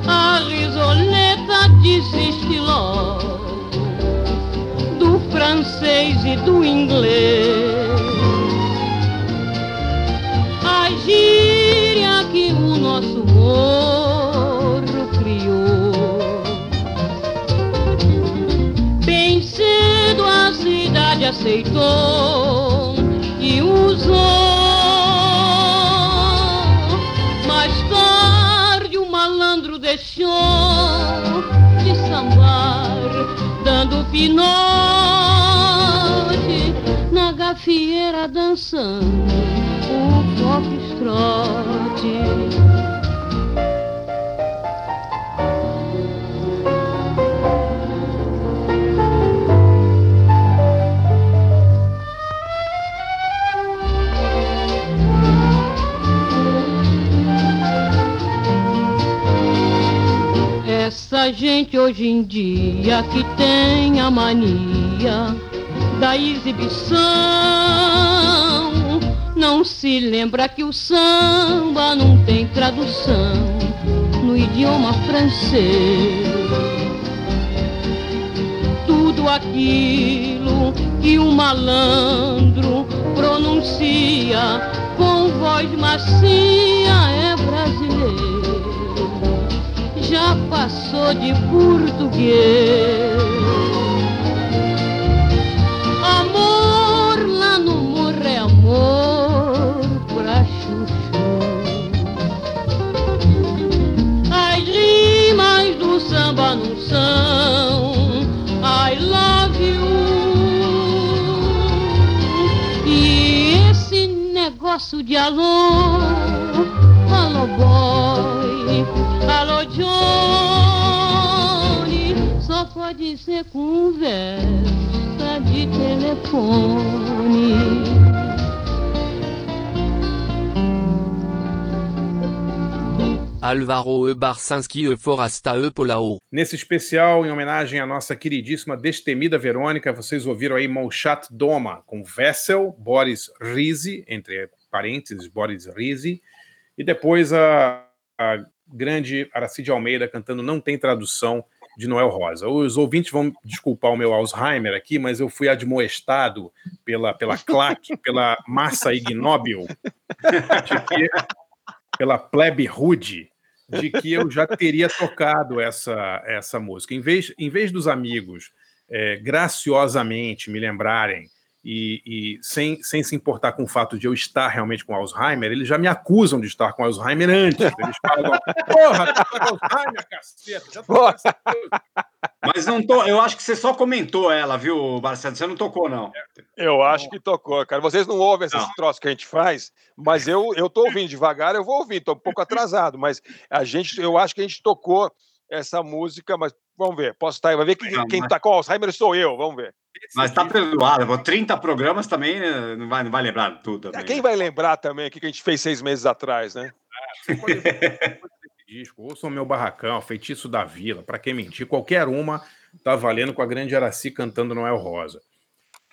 a risoleta desiste logo do francês e do inglês. Aceitou e usou. Mais tarde o malandro deixou de sambar, dando pinote na gafieira dançando gente hoje em dia que tem a mania da exibição não se lembra que o samba não tem tradução no idioma francês. Tudo aquilo que o malandro pronuncia com voz macia é já passou de português. Amor lá no morro é amor pra chuchu. As rimas do samba não são I love you. E esse negócio de alô, pode ser conversa de telefone. Alvaro E. Barcinski E. Forasta E. Polao. Nesse especial, em homenagem à nossa queridíssima destemida Verônica, vocês ouviram aí Molchat Doma, com Vessel, Boris Rizi, entre parênteses, Boris Rizi, e depois a, a grande Aracide Almeida cantando Não Tem Tradução, de Noel Rosa. Os ouvintes vão desculpar o meu Alzheimer aqui, mas eu fui admoestado pela, pela claque, pela massa ignóbil, que, pela plebe rude, de que eu já teria tocado essa, essa música. Em vez, em vez dos amigos é, graciosamente me lembrarem e, e, sem, sem se importar com o fato de eu estar realmente com Alzheimer, eles já me acusam de estar com Alzheimer antes. Eles falam, porra, tá com Alzheimer, caceta. Já tô Mas não tô, eu acho que você só comentou ela, viu, Marcelo? Você não tocou, não. Eu acho que tocou, cara. Vocês não ouvem esses Não. troços que a gente faz, mas eu, eu tô ouvindo devagar, eu vou ouvir, tô um pouco atrasado, mas a gente, eu acho que a gente tocou essa música, mas vamos ver, posso estar, vai ver que, Não, quem mas- tá com Alzheimer sou eu, vamos ver. Mas tá perdoado. pô, 30 programas também eh, não vai, não vai lembrar tudo. Também. Quem vai lembrar também o que a gente fez seis meses atrás, né? disco, ouçam meu barracão, feitiço da vila, para quem mentir, qualquer uma tá valendo com a grande Araci cantando Noel Rosa.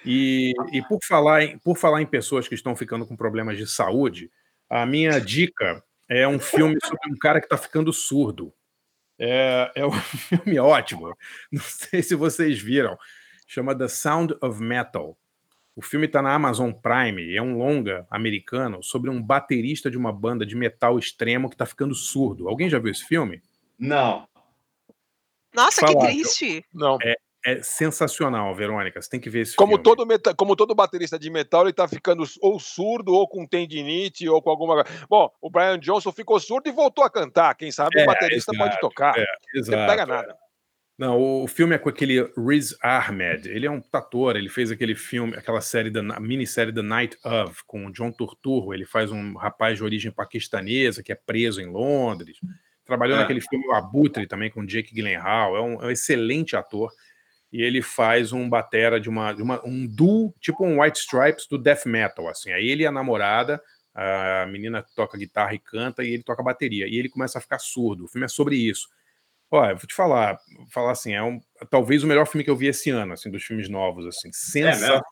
E, e por, falar em, por falar em pessoas que estão ficando com problemas de saúde, a minha dica é um filme sobre um cara que está ficando surdo. É, é um filme ótimo. Não sei se vocês viram. Chama The Sound of Metal. O filme está na Amazon Prime. É um longa americano sobre um baterista de uma banda de metal extremo que está ficando surdo. Alguém já viu esse filme? Não. Nossa, Falar, que eu- triste. Não. É, é sensacional, Verônica. Você tem que ver esse Como filme. todo, meta- como todo baterista de metal, ele tá ficando ou surdo, ou com tendinite, ou com alguma coisa. Bom, o Brian Johnson ficou surdo e voltou a cantar. Quem sabe É, o baterista exato, pode tocar. é, exato, não pega é. nada. Não, o filme é com aquele Riz Ahmed. Ele é um ator, ele fez aquele filme, aquela série da a minissérie The Night of com o John Turturro. Ele faz um rapaz de origem paquistanesa que é preso em Londres. Trabalhou É. naquele filme O Abutre também com Jake Gyllenhaal. É um, é um excelente ator. E ele faz um batera de uma, de uma um duo, tipo um White Stripes do death metal, assim. Aí ele e a namorada, a menina toca guitarra e canta, e ele toca bateria, e ele começa a ficar surdo. O filme é sobre isso. Olha, vou te falar, falar assim, é um, talvez o melhor filme que eu vi esse ano, assim, dos filmes novos, assim, sensacional.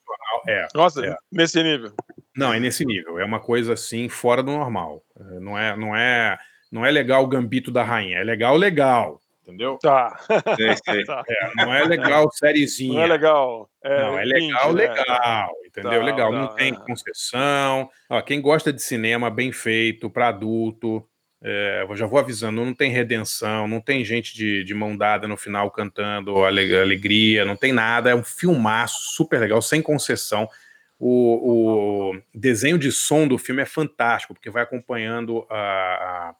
É, Nossa, é. nesse nível. Não, é nesse nível. É uma coisa assim fora do normal. É, Não é, não é, não é legal o gambito da rainha. É legal, legal, entendeu? Tá. Sei, sei. Tá. É, não é legal sériezinha. Não é legal. É, não, é legal, né? legal, entendeu? Tá, legal, tá, não tem é. concessão. Ó, quem gosta de cinema bem feito, para adulto, é, eu já vou avisando, não tem redenção, não tem gente de, de mão dada no final cantando ale- alegria, não tem nada. É um filmaço super legal, sem concessão. O, o desenho de som do filme é fantástico, porque vai acompanhando a, a,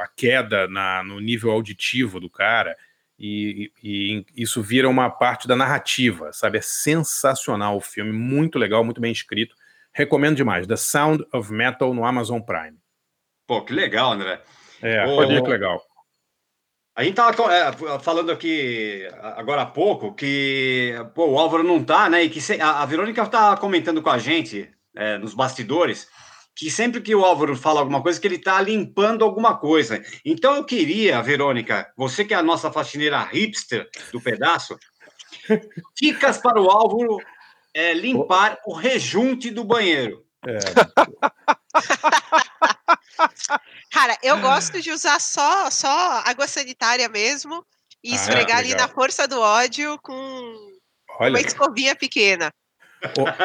a queda na- no nível auditivo do cara e, e- e isso vira uma parte da narrativa, sabe? É sensacional o filme, muito legal, muito bem escrito. Recomendo demais. The Sound of Metal no Amazon Prime. Pô, que legal, André. É, Ô, muito legal. A gente tava é, falando aqui agora há pouco que pô, o Álvaro não tá, né? E que a, a Verônica tá comentando com a gente é, nos bastidores que sempre que o Álvaro fala alguma coisa, que ele tá limpando alguma coisa. Então eu queria, Verônica, você que é a nossa faxineira hipster do pedaço, dicas para o Álvaro é, limpar o rejunte do banheiro. É, Cara, eu gosto de usar só, só água sanitária mesmo e Ah, esfregar ali legal. na força do ódio com uma olha, escovinha pequena.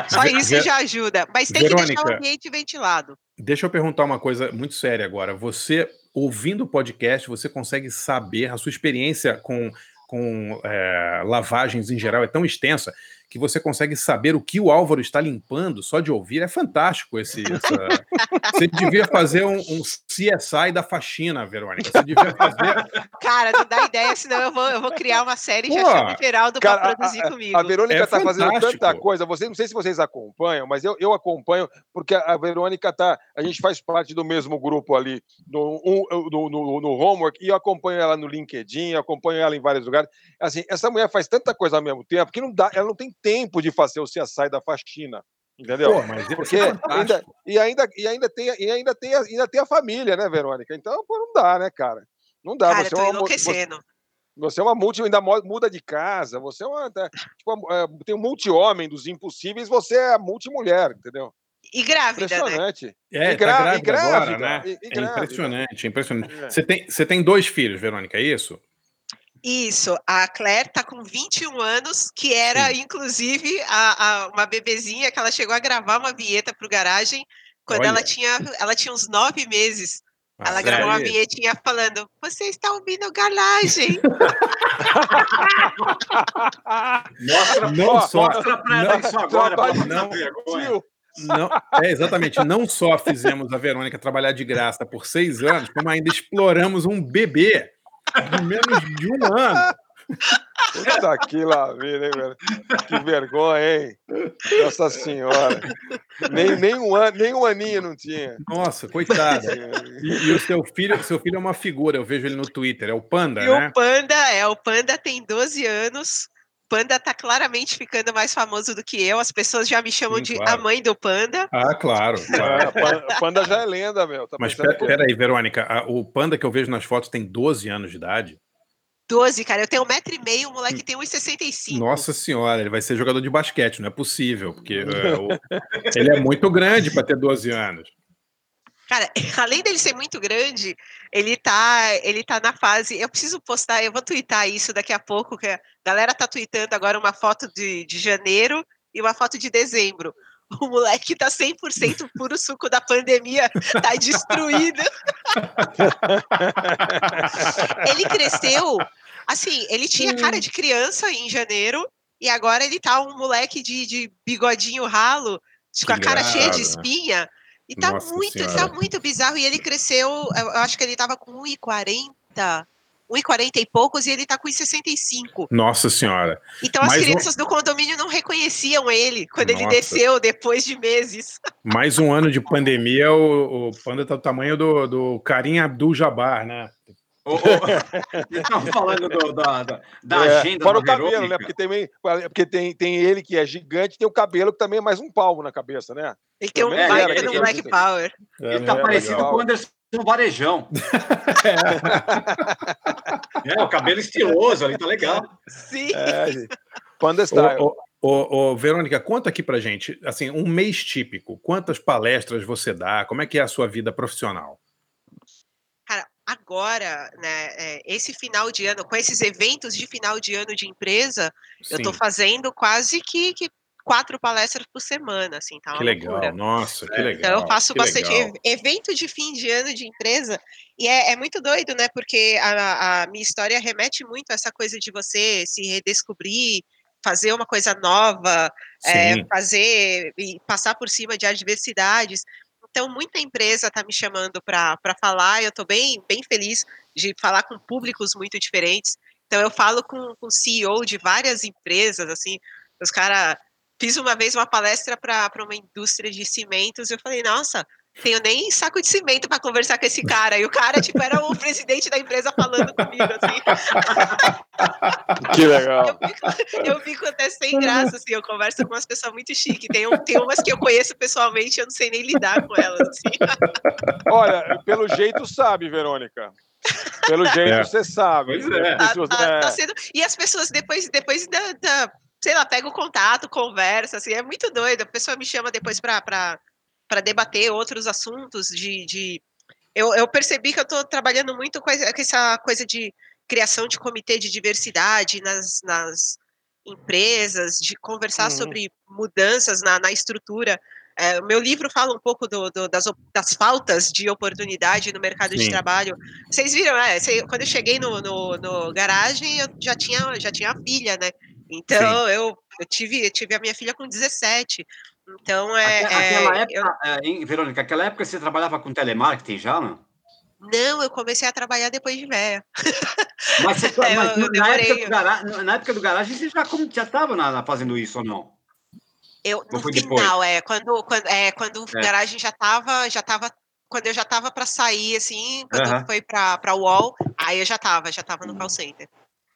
Só isso já ajuda. Mas tem que deixar o Verônica. ambiente ventilado. Deixa eu perguntar uma coisa muito séria agora. Você, ouvindo o podcast, você consegue saber, a sua experiência com, com é, lavagens em geral é tão extensa que você consegue saber o que o Álvaro está limpando só de ouvir. É fantástico esse. essa- Você devia fazer um, um CSI da faxina, Verônica. Você devia fazer. Cara, não dá ideia, senão eu vou, eu vou criar uma série e já Pô, chamo o Geraldo Cara, para produzir a, comigo. a Verônica É tá fazendo tanta coisa. Vocês, não sei se vocês acompanham, mas eu, eu acompanho, porque a Verônica tá. A gente faz parte do mesmo grupo ali, no, um- no, no, no Homework, e eu acompanho ela no LinkedIn, eu acompanho ela em vários lugares. Assim, essa mulher faz tanta coisa ao mesmo tempo que não dá, ela não tem tempo de fazer o CSI da faxina. Entendeu? Pô, mas Porque é ainda, e ainda, e ainda, tem, e ainda, tem, a- ainda tem a família, né, Verônica? Então, pô, não dá, né, cara? Não dá. Cara, eu você, tô é uma, você, enlouquecendo. você é uma multi, ainda muda de casa, você é uma. tá, tipo, é, tem um multi-homem dos impossíveis, você é a multi-mulher, entendeu? E grávida, né? Impressionante. É, E tá gra- e grávida agora, grávida, né? e- e É grávida. impressionante, é impressionante. É. Você tem, você tem dois filhos, Verônica, é isso? Isso, a Claire tá com 21 anos, que era, inclusive, a, a- uma bebezinha que ela chegou a gravar uma vinheta pro garagem quando ela tinha, ela tinha uns nove meses. Ah, ela gravou uma vinhetinha falando: Você está ouvindo garagem? Mostra, Não ó, só- mostra pra ela não- isso agora, pra não vergonha. Não, é exatamente. Não só fizemos a Verônica trabalhar de graça por seis anos, como ainda exploramos um bebê de menos de um ano. Puta que lá vida, hein, velho? Que vergonha, hein? Nossa Senhora. Nem, nem, um, an, nem um aninho não tinha. Nossa, coitada. E, e o seu filho, seu filho é uma figura, eu vejo ele no Twitter, é o Panda, e né? o Panda, é, o Panda tem 12 anos. O Panda tá claramente ficando mais famoso do que eu. As pessoas já me chamam Sim, de claro. a mãe do Panda. Ah, claro, claro. É, Pan- Panda já é lenda, meu. Tá Mas pensando pe- peraí, Verônica, a- o Panda que eu vejo nas fotos tem 12 anos de idade? 12, cara. Eu tenho um metro e meio, o moleque tem 1,65. Nossa senhora, ele vai ser jogador de basquete, não é possível, porque é, o- ele é muito grande para ter 12 anos. Cara, além dele ser muito grande, ele tá, ele tá na fase. Eu preciso postar, eu vou twittar isso daqui a pouco, que a galera tá tweetando agora uma foto de, de janeiro e uma foto de dezembro. O moleque tá 100% puro suco da pandemia, tá destruído. ele cresceu, assim, ele tinha cara de criança em janeiro e agora ele tá um moleque de, de bigodinho ralo, com a cara cheia de né? espinha. E tá Nossa muito, tá Senhora. muito bizarro. E ele cresceu, eu acho que ele tava com 1,40, 1,40 e poucos, e ele tá com 1,65. Nossa senhora. Então as Mais um- crianças do condomínio não reconheciam ele quando ele Nossa. desceu depois de meses. Mais um ano de pandemia, o, o Panda tá do tamanho do, do Karim Abdul-Jabbar, né? Ô, Vocês estão falando do- da, da, da É, agenda fora da o cabelo, né? Porque, também, porque tem, tem ele que é gigante, tem o cabelo que também é mais um palmo na cabeça, né? Ele tem um era do aquele- Black Power. Ele tá É, parecido legal. com o Anderson Varejão. É, o cabelo estiloso ali, tá legal. Sim. É. Panda Style. Ô, ô, ô, Verônica, conta aqui pra gente, assim, um mês típico. Quantas palestras você dá? Como é que é a sua vida profissional? Agora, né, é, esse final de ano, com esses eventos de final de ano de empresa, eu tô Sim. fazendo quase que, que quatro palestras por semana, assim, tá Que legal, loucura. nossa, que legal. Então eu faço bastante legal. ev- evento de fim de ano de empresa e é, é muito doido, né? Porque a, a minha história remete muito a essa coisa de você se redescobrir, fazer uma coisa nova, é, Sim. fazer e passar por cima de adversidades. Então muita empresa está me chamando para falar. Eu estou bem bem feliz de falar com públicos muito diferentes. Então eu falo com o CEO de várias empresas, assim, os caras fiz uma vez uma palestra para uma indústria de cimentos e eu falei, nossa, tenho nem saco de cimento para conversar com esse cara. E o cara, tipo, era o presidente da empresa falando comigo, assim. Que legal. Eu fico, eu fico até sem graça, assim, eu converso com umas pessoas muito chiques. Tem, tem umas que eu conheço pessoalmente, eu não sei nem lidar com elas, assim. Olha, pelo jeito sabe, Verônica. Pelo jeito É. você sabe. Pois é. Você- Tá- tá é. sendo- E as pessoas depois, depois da, da- sei lá, pega o contato, conversa, assim, é muito doido. A pessoa me chama depois para debater outros assuntos de. de... Eu, eu percebi que eu estou trabalhando muito com essa, coisa de criação de comitê de diversidade nas, nas empresas, de conversar Uhum. sobre mudanças na, na estrutura. É, o meu livro fala um pouco do- do- das, das faltas de oportunidade no mercado de Sim. trabalho. Vocês viram, né? quando eu cheguei no, no, no garagem, eu já tinha, já tinha a filha, né? Então, eu, eu, tive, eu tive a minha filha com 17. Então, é. É, Aquela eu- época, é, hein, Verônica, aquela época você trabalhava com telemarketing já, não? não, eu comecei a trabalhar depois de velha. Mas, você, É, mas eu- eu na, época demorei. do gara- na época do garagem você já como- já estava fazendo isso ou não? Eu, Ou no foi depois? final, é, quando, quando, é, quando É. o garagem já tava, já tava, quando eu já tava para sair, assim, quando Aham. foi para para UOL, aí eu já tava, já tava no call center.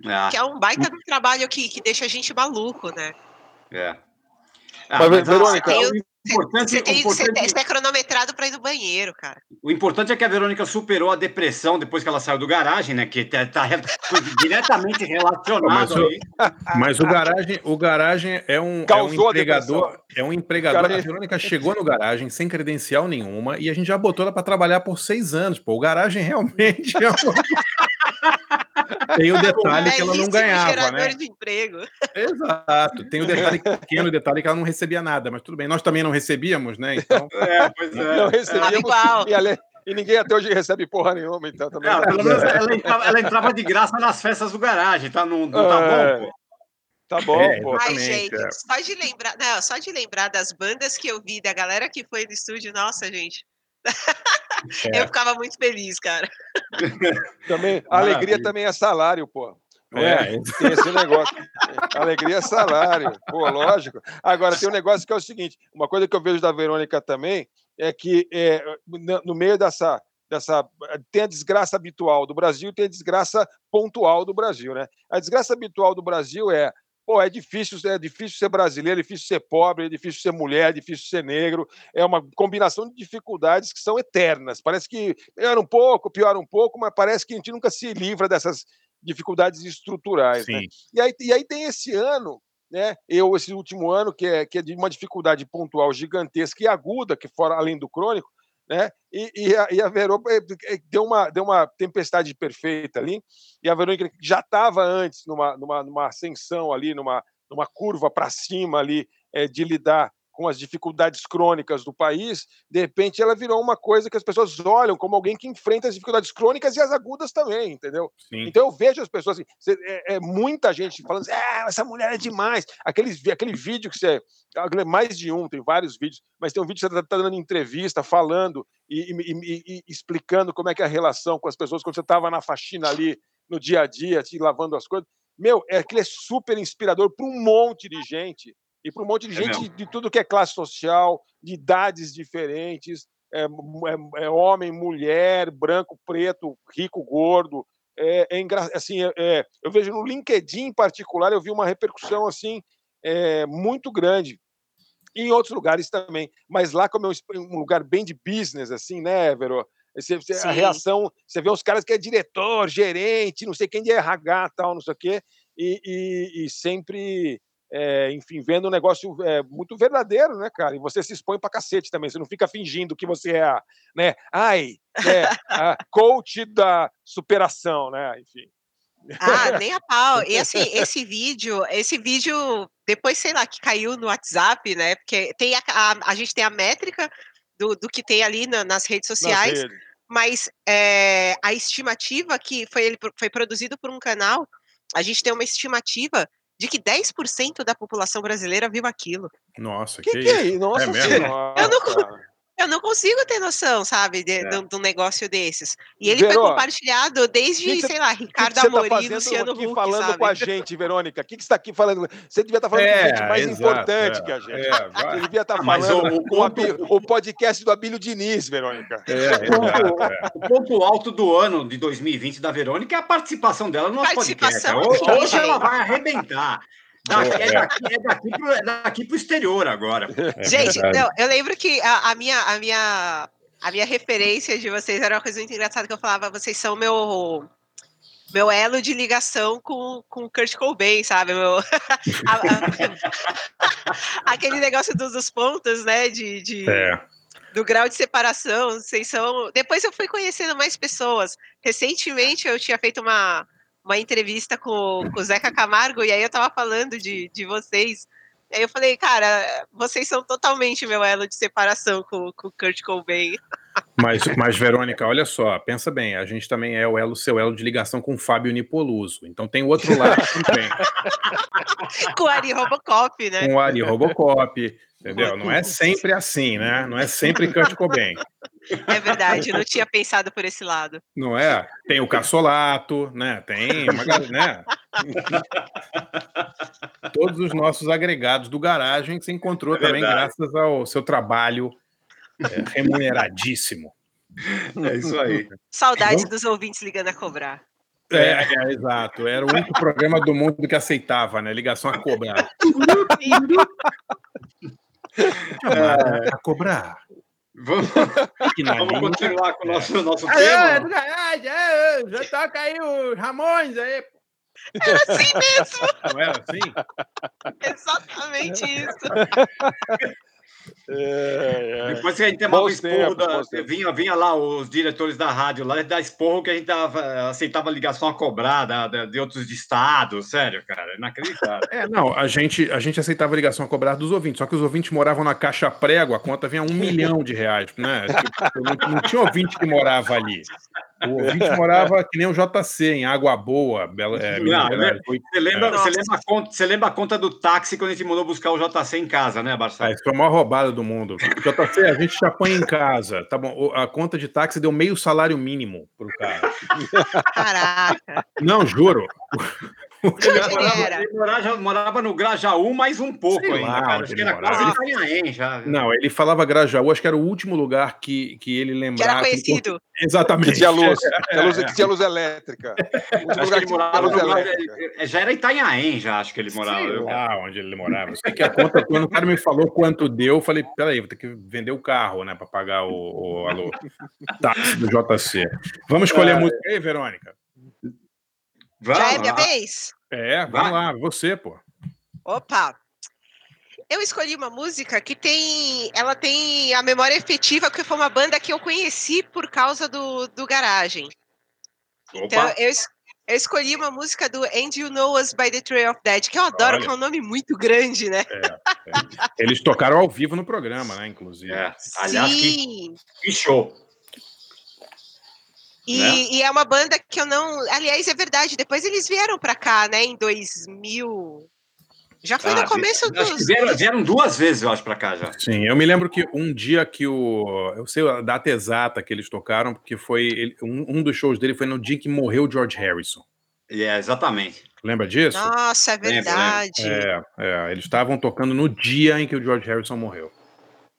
Ah, Que é um baita do trabalho que, que deixa a gente maluco, né? é. Mas, mas, Verônica, ah, Tem o o- importante, Você o tem, você, importante- você é cronometrado para ir no banheiro, cara. O importante é que a Verônica superou a depressão depois que ela saiu do garagem, né? Que tá, tá diretamente Mas relacionado o- aí. Mas o garagem, o garagem é um, é um empregador, é um empregador. Cara, A Verônica chegou no garagem sem credencial nenhuma e a gente já botou ela para trabalhar por seis anos. Pô, o garagem realmente é um... Tem o detalhe que ela não ganhava, né? de emprego. Exato. Tem o detalhe pequeno, o detalhe que ela não recebia nada, mas tudo bem. Nós também não recebíamos, né? Então, É, pois é. Não recebíamos. igual. E, e ninguém até hoje recebe porra nenhuma, então também. Não, pelo menos ela entrava, ela entrava de graça nas festas do garagem, tá? Não, não tá É. bom, pô? Tá bom, É, pô. Ai, gente, é. só de lembrar, não, só de lembrar das bandas que eu vi, da galera que foi no estúdio, nossa, gente. É. Eu ficava muito feliz, cara. Também, a alegria também é salário, pô. Não É, é? Tem esse negócio. Alegria é salário. Pô, lógico. Agora, tem um negócio que é o seguinte: uma coisa que eu vejo da Verônica também é que é, no- meio dessa. Dessa, tem a desgraça habitual do Brasil e tem a desgraça pontual do Brasil, né? A desgraça habitual do Brasil é Pô, é difícil, é difícil ser brasileiro, é difícil ser pobre, é difícil ser mulher, é difícil ser negro. É uma combinação de dificuldades que são eternas. Parece que melhora um pouco, piora um pouco, mas parece que a gente nunca se livra dessas dificuldades estruturais. né? E, aí, e aí tem esse ano, né? Eu, esse último ano, que é, que é de uma dificuldade pontual gigantesca e aguda, que fora além do crônico, né? E, e a, e a Verônica eh, deu uma, deu uma tempestade perfeita ali, e a Verônica já estava antes numa, numa, numa ascensão ali, numa, numa curva para cima ali, eh, de lidar com as dificuldades crônicas do país, de repente ela virou uma coisa que as pessoas olham como alguém que enfrenta as dificuldades crônicas e as agudas também, entendeu? sim. Então eu vejo as pessoas assim, é, é muita gente falando assim, ah, essa mulher é demais. Aqueles, aquele vídeo que você. Mais de um, tem vários vídeos, mas tem um vídeo que você está dando entrevista, falando e, e- e- e explicando como é que é a relação com as pessoas quando você estava na faxina ali no dia a dia, te lavando as coisas. Meu, é aquele é super inspirador para um monte de gente. E para um monte de É gente mesmo. de tudo que é classe social, de idades diferentes, é, é- é homem, mulher, branco, preto, rico, gordo, é, é assim, é, eu vejo no LinkedIn em particular, eu vi uma repercussão assim muito grande. E em outros lugares também. Mas lá, como é um lugar bem de business, assim, né, Vero? Você, a reação, você vê os caras que é diretor, gerente, não sei quem de RH, tal, não sei o quê, e, e, e sempre é, enfim, vendo um negócio é, muito verdadeiro, né, cara? E você se expõe pra cacete também, você não fica fingindo que você é, a, né, ai, é, a coach da superação, né, enfim. Ah, nem a pau. E assim, esse vídeo, esse vídeo, depois, sei lá, que caiu no WhatsApp, né? Porque tem a, a, a gente tem a métrica do, do que tem ali na, nas redes sociais, nas mas é, a estimativa que foi, ele, foi produzido por um canal, a gente tem uma estimativa de que 10% da população brasileira viu aquilo. Nossa, que, que, que é isso? Nossa é. Eu não, eu não consigo ter noção, sabe, de, é. um negócio desses. E ele Verô, foi compartilhado desde, que sei lá, Ricardo que Amorim, tá Luciano aqui Huck, falando sabe? com a gente, Verônica? O que, que você está aqui falando? Você devia estar tá falando é, com gente mais exato, importante é, que a gente. É, você devia estar tá falando o, com o, o, podcast do Abílio Diniz, Verônica. É, exato, é. o ponto alto do ano de 2020 da Verônica é a participação dela no nosso podcast. Hoje, hoje ela vai arrebentar. Daqui, é, daqui, é daqui, pro, é daqui pro exterior agora. É Gente, não, eu lembro que a, a, minha, a, minha, a minha referência de vocês era uma coisa muito engraçada que eu falava, vocês são meu meu elo de ligação com, com Kurt Cobain, sabe? Meu, a, a, aquele negócio dos, dos pontos, né? De, de é. do grau de separação. Vocês são. Depois eu fui conhecendo mais pessoas. Recentemente eu tinha feito uma uma entrevista com, com o Zeca Camargo, e aí eu tava falando de, de vocês. Aí eu falei, cara, vocês são totalmente meu elo de separação com, com o Kurt Cobain. Mas, mas, Verônica, olha só, pensa bem, a gente também é o elo, seu elo de ligação com o Fábio Nipoluso. Então tem outro lado também. com o Ari Robocop, né? Com o Ari Robocop, entendeu? Não é sempre assim, né? Não é sempre Kurt Cobain. É verdade, eu não tinha pensado por esse lado. Não é? Tem o caçolato, né? Tem uma né? Todos os nossos agregados do garagem que você encontrou é também graças ao seu trabalho é, remuneradíssimo. É isso aí. Saudades dos ouvintes ligando a cobrar. É, é, exato. Era o único programa do mundo que aceitava, né? Ligação a cobrar. é. A cobrar. Vamos, vamos continuar com o nosso, nosso tema. É, garagem, é, já toca aí o Ramões aí. Era assim mesmo. Não era assim? Exatamente isso. É, é. Depois que a gente tem uma esporro, da, vinha, vinha lá os diretores da rádio lá, da esporro que a gente dava, aceitava ligação a cobrar da, da, de outros estados, sério, cara, inacreditável. É, não, a gente, a gente aceitava ligação a cobrar dos ouvintes, só que os ouvintes moravam na caixa prego, a conta vinha um milhão de reais, né? Tipo, não, não tinha ouvinte que morava ali. O ouvinte morava que nem o JC, em Água Boa. Bela, é, não, né? você, lembra, você, lembra a conta, você lembra a conta do táxi quando a gente mandou buscar o JC em casa, né, Barça? Ah, isso foi a maior roubada do mundo. JC, a gente te apanha em casa. Tá bom, a conta de táxi deu meio salário mínimo pro cara. Caraca. Não, juro. Ele morava, ele morava, morava, no Grajaú mais um pouco Sei ainda, lá, cara. Acho que era quase Itanhaém já. Não, ele falava Grajaú, acho que era o último lugar que, que ele lembrava. Que era conhecido. Que... Exatamente. Que tinha luz, que luz, que tinha luz elétrica. Acho que ele morava luz elétrica. Já era Itanhaém, já acho que ele morava. Sei lá onde ele morava. Sei que a conta, quando o cara me falou quanto deu, eu falei, peraí, vou ter que vender o carro, né, para pagar o, o alô, táxi do JC. Vamos escolher é. a música aí, Verônica? Vamos Já é minha vez? É, vamos lá, você, pô. Opa! Eu escolhi uma música que tem. Ela tem a memória efetiva, porque foi uma banda que eu conheci por causa do, do garagem. Opa. Então, eu, eu escolhi uma música do And You Know Us by the Trail of Dead, que eu adoro, Olha. que é um nome muito grande, né? É, é. Eles tocaram ao vivo no programa, né? Inclusive. É. Aliás, Sim. Que, que show! E, né? e, é uma banda que eu não. Aliás, é verdade, depois eles vieram para cá, né, em 2000. Já foi ah, no começo dos. Vieram, vieram, duas vezes, eu acho, para cá já. Sim, eu me lembro que um dia que o. Eu sei a data exata que eles tocaram, porque foi. Um, um dos shows dele foi no dia que morreu o George Harrison. É, yeah, exatamente. Lembra disso? Nossa, é verdade. É, é, eles estavam tocando no dia em que o George Harrison morreu.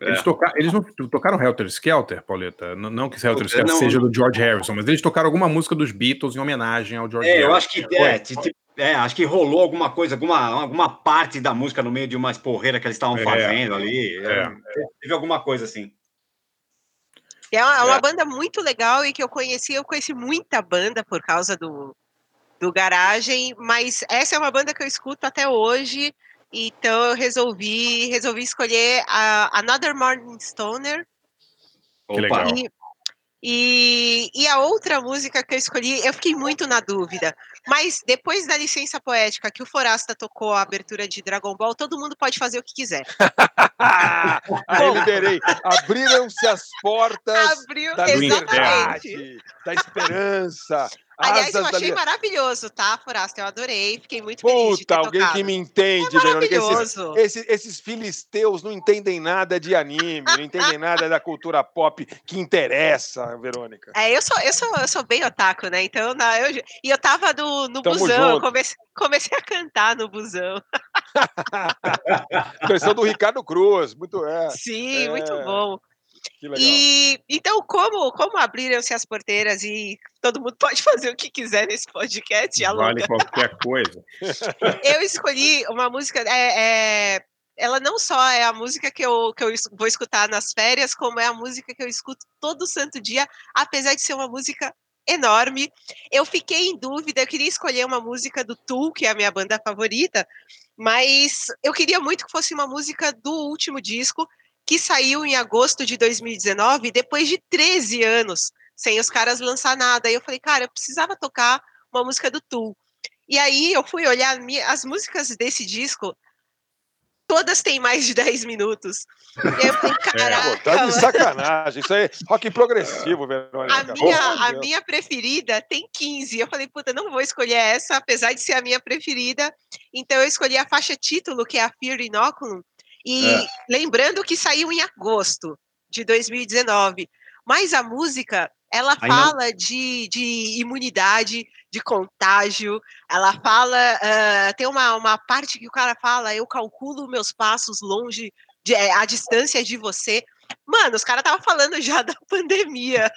Eles, toca... eles não tocaram Helter Skelter, Pauleta? Não, não que Helter Skelter Não. seja do George Harrison, mas eles tocaram alguma música dos Beatles em homenagem ao George É, Harrison. eu acho que é, é, acho que rolou alguma coisa, alguma, alguma parte da música no meio de uma esporreira que eles estavam É, fazendo ali. é, é. Teve alguma coisa assim. É uma, é uma É. banda muito legal e que eu conheci, eu conheci muita banda por causa do, do Garagem, mas essa é uma banda que eu escuto até hoje, então eu resolvi, resolvi escolher a Another Morning Stoner. Que legal. E, e, e a outra música que eu escolhi, eu fiquei muito na dúvida. Mas depois da licença poética que o Forasta tocou a abertura de Dragon Ball, todo mundo pode fazer o que quiser. Aí liberei. Abriram-se as portas Abriu, da exatamente. liberdade, da esperança. Aliás, eu asas achei maravilhoso, tá, Forasta? Eu adorei, fiquei muito feliz de ter Puta, alguém tocado. que me entende, É Verônica. Esses, maravilhoso. esses, esses filisteus não entendem nada de anime, não entendem nada da cultura pop que interessa, Verônica. É, eu sou, eu sou, eu sou bem otaku, né? Então, na, eu, e eu tava no, no Tamo busão, eu comecei, comecei a cantar no busão. Versão do Ricardo Cruz, muito é. Sim, É, muito bom. E então, como, como abriram-se as porteiras e todo mundo pode fazer o que quiser nesse podcast, a Vale qualquer coisa. eu escolhi uma música. É, é, ela não só é a música que eu, que eu vou escutar nas férias, como é a música que eu escuto todo santo dia, apesar de ser uma música enorme. Eu fiquei em dúvida, eu queria escolher uma música do Tool, que é a minha banda favorita, mas eu queria muito que fosse uma música do último disco, que saiu em agosto de 2019, depois de 13 anos sem os caras lançar nada. E eu falei, cara, eu precisava tocar uma música do Tool. E aí eu fui olhar as músicas desse disco, todas têm mais de 10 minutos. E aí eu falei, Pô, caraca, tá de sacanagem. Isso aí é rock progressivo, Verônica. A minha, de a Deus. minha preferida tem 15. Eu falei, puta, não vou escolher essa, apesar de ser a minha preferida. Então eu escolhi a faixa título, que é a Fear Inoculum. E É. lembrando que saiu em agosto de 2019. Mas a música, ela Ainda- fala de, de imunidade, de contágio. Ela fala. ah, tem uma, uma parte que o cara fala: eu calculo meus passos longe, de, é, a distância de você. Mano, os caras estavam falando já da pandemia.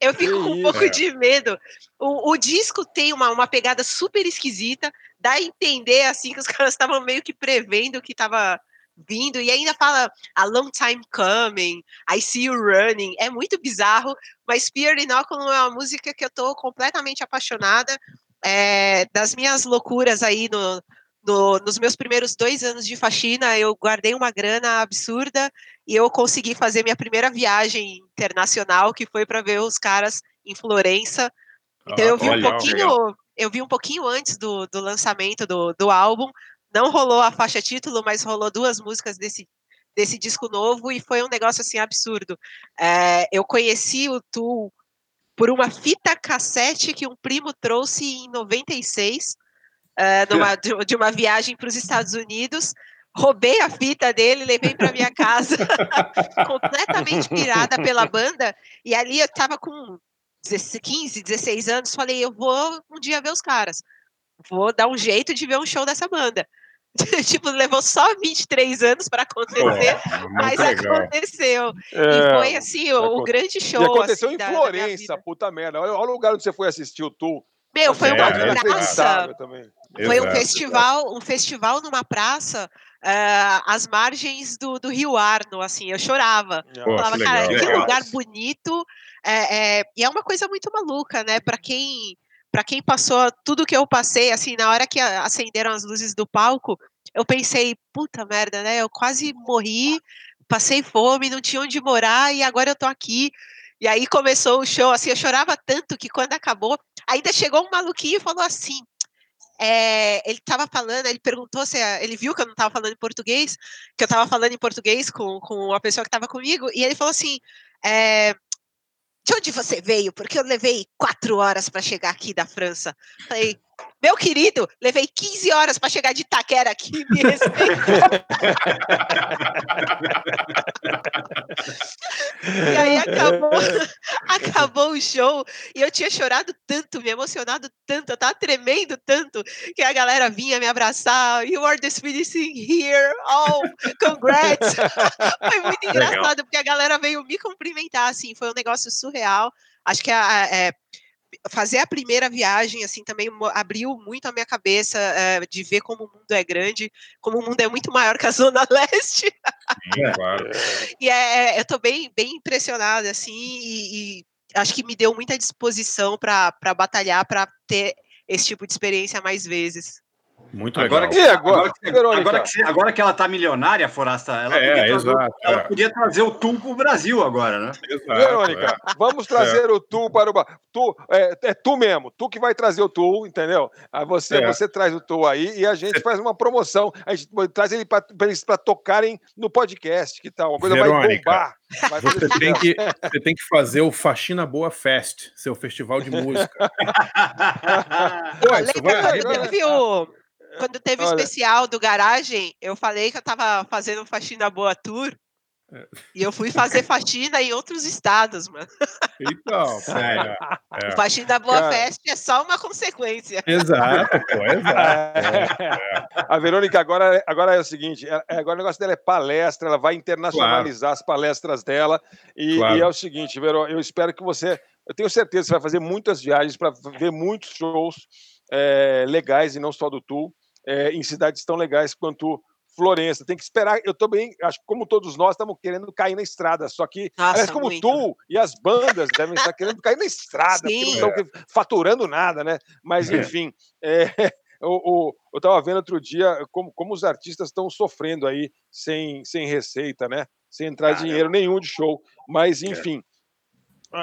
Eu fico com um pouco É. de medo. O, o disco tem uma, uma pegada super esquisita, dá a entender assim que os caras estavam meio que prevendo que estava vindo, e ainda fala a long time coming, I see you running. É muito bizarro, mas Fear Inoculum é uma música que eu tô completamente apaixonada. É, das minhas loucuras aí no, no- nos meus primeiros dois anos de faxina, eu guardei uma grana absurda e eu consegui fazer minha primeira viagem internacional, que foi para ver os caras em Florença. Então Ah, eu vi um olha, pouquinho, legal. eu vi um pouquinho antes do, do lançamento do, do álbum. Não rolou a faixa título, mas rolou duas músicas desse, desse disco novo e foi um negócio assim absurdo. É, eu conheci o Tool por uma fita cassete que um primo trouxe em 96, eh, numa, de, uma viagem para os Estados Unidos. Roubei a fita dele, levei para minha casa, completamente pirada pela banda. E ali eu estava com 16, 15, 16 anos. Falei, eu vou um dia ver os caras. Vou dar um jeito de ver um show dessa banda. tipo, levou só 23 anos para acontecer, Pô, mas legal. aconteceu. É, e foi assim, o, o grande show. E aconteceu assim, em da- da Florença, puta merda. Olha, olha o lugar onde você foi assistir o Tour. Meu, foi É, uma é praça. Foi um Exato, festival, um festival numa praça ah, às margens do, do Rio Arno, assim, eu chorava. Pô, Falava, cara, legal. que lugar bonito. é, é, e é uma coisa muito maluca, né? Para quem para quem passou tudo que eu passei, assim, na hora que acenderam as luzes do palco, eu pensei, puta merda, né? Eu quase morri, passei fome, não tinha onde morar e agora eu tô aqui. E aí começou o show, assim, eu chorava tanto que quando acabou, ainda chegou um maluquinho e falou assim: é, ele estava falando, ele perguntou se ele viu que eu não estava falando em português, que eu estava falando em português com, com a pessoa que estava comigo, e ele falou assim: é, de onde você veio? Porque eu levei quatro horas para chegar aqui da França. Falei, meu querido, levei 15 horas para chegar de Itaquera aqui, me respeita. E aí acabou, acabou o show e eu tinha chorado tanto, me emocionado tanto, eu tava tremendo tanto que a galera vinha me abraçar. You are thing here. Oh, congrats! foi muito engraçado Legal. porque a galera veio me cumprimentar, assim, foi um negócio surreal. Acho que a, a, é, fazer a primeira viagem assim também abriu muito a minha cabeça é, de ver como o mundo é grande, como o mundo é muito maior que a Zona Leste. É, claro. e é, eu estou bem, bem impressionada assim e, e, acho que me deu muita disposição para batalhar para ter esse tipo de experiência mais vezes. Muito agora legal. Que, agora, agora, agora, que, agora que ela tá milionária, Forasta, ela, é, podia, trazer, exato, ela é. podia trazer o Tu para o Brasil agora, né? Exato, Verônica, é. vamos trazer o Tu para o tu, é, é, tu mesmo, tu que vai trazer o Tu, entendeu? Aí você, você traz o Tu aí e a gente faz uma promoção. A gente traz ele para eles para tocarem no podcast, que tal? Uma coisa Verônica, vai bombar. Vai você, tem que, você tem que fazer o Faxina Boa Fest, seu festival de música. Pô, isso vai... O, quando teve o especial do garagem, eu falei que eu tava fazendo faxina boa tour. É. E eu fui fazer faxina em outros estados, mano. Então, sério. É. O faxina Boa Cara... Fest é só uma consequência. Exato, pô, exato. É. A Verônica agora, agora é o seguinte: é, é, agora o negócio dela é palestra, ela vai internacionalizar claro. as palestras dela. E, claro. e, é o seguinte, Verô, eu espero que você. Eu tenho certeza que você vai fazer muitas viagens para ver muitos shows é, legais e não só do Tu é, em cidades tão legais quanto Florença. Tem que esperar. Eu também, acho que como todos nós, estamos querendo cair na estrada. Só que, Nossa, aliás, como muito. tu e as bandas devem estar querendo cair na estrada, Sim. porque não estão faturando nada, né? Mas, enfim, é, eu estava vendo outro dia como, como os artistas estão sofrendo aí sem, sem receita, né? Sem entrar Caramba. dinheiro nenhum de show. Mas, é. enfim.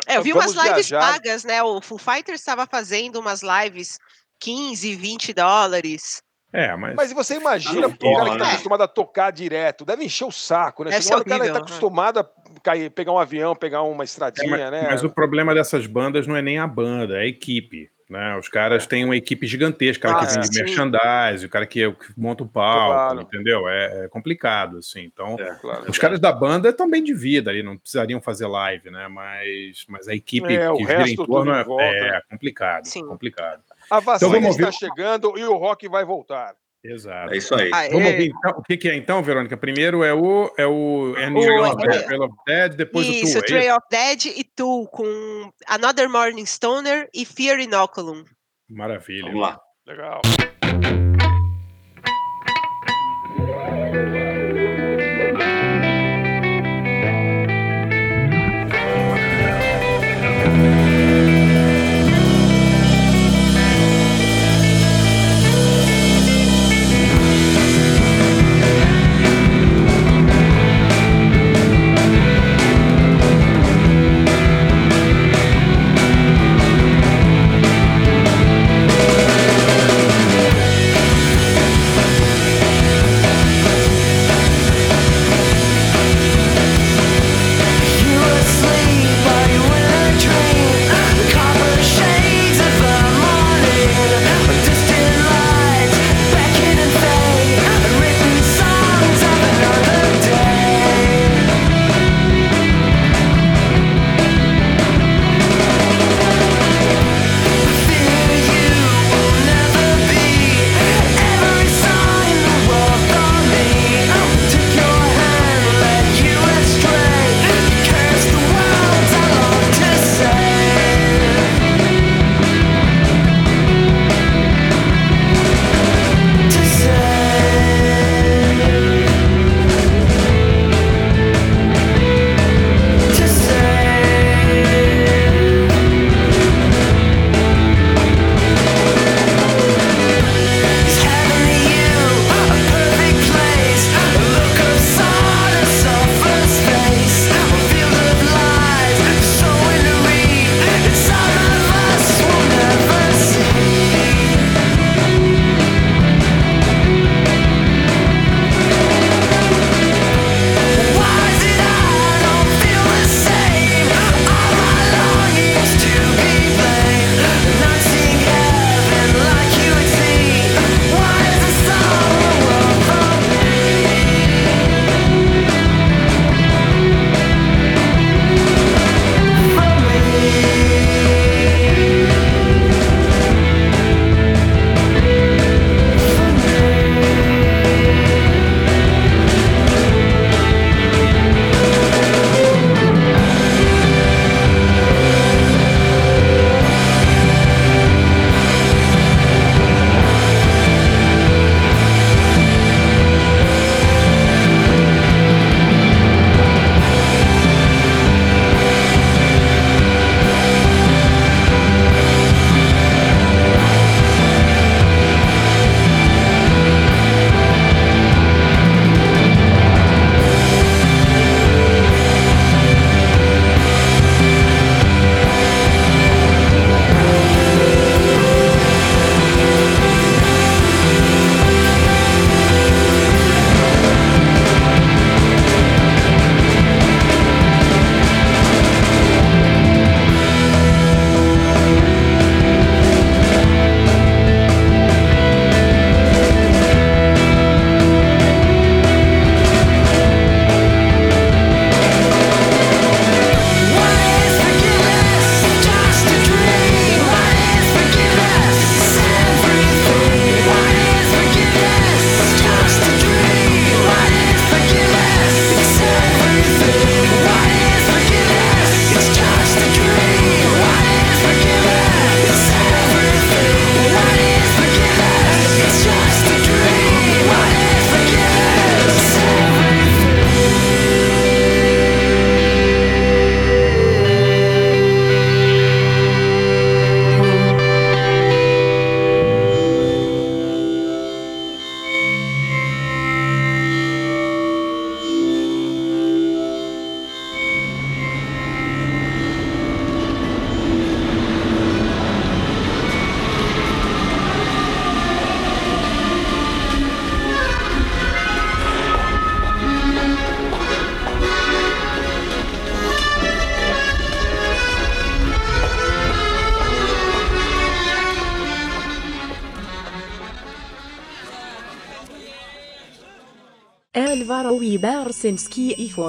É, eu vi umas lives viajar. pagas, né? O Foo Fighters estava fazendo umas lives 15, 20 dólares. É, mas. Mas você imagina o cara que está né? acostumado a tocar direto, deve encher o saco, né? Deve Chega o cara está acostumado a cair, pegar um avião, pegar uma estradinha, é, mas, né? Mas o problema dessas bandas não é nem a banda, é a equipe. Né? Os caras têm uma equipe gigantesca, o cara ah, que vende é, merchandise, o cara que, que monta o palco, claro. entendeu? É, é, complicado, assim. Então, é, claro, os caras da banda estão bem de vida ali, não precisariam fazer live, né? Mas, mas a equipe é, que gira em torno é, é, complicado, Sim. complicado. A vacina então, está chegando e o rock vai voltar. Exato. É isso aí. Ah, vamos ouvir então, o que, que, é então, Verônica? Primeiro é o é o, é o of, Dead, of Dead, depois isso, o Tool. Trail of Dead e Tool com Another Morning Stoner e Fear Inoculum. Maravilha. Vamos lá. Legal.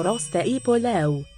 Bersinski i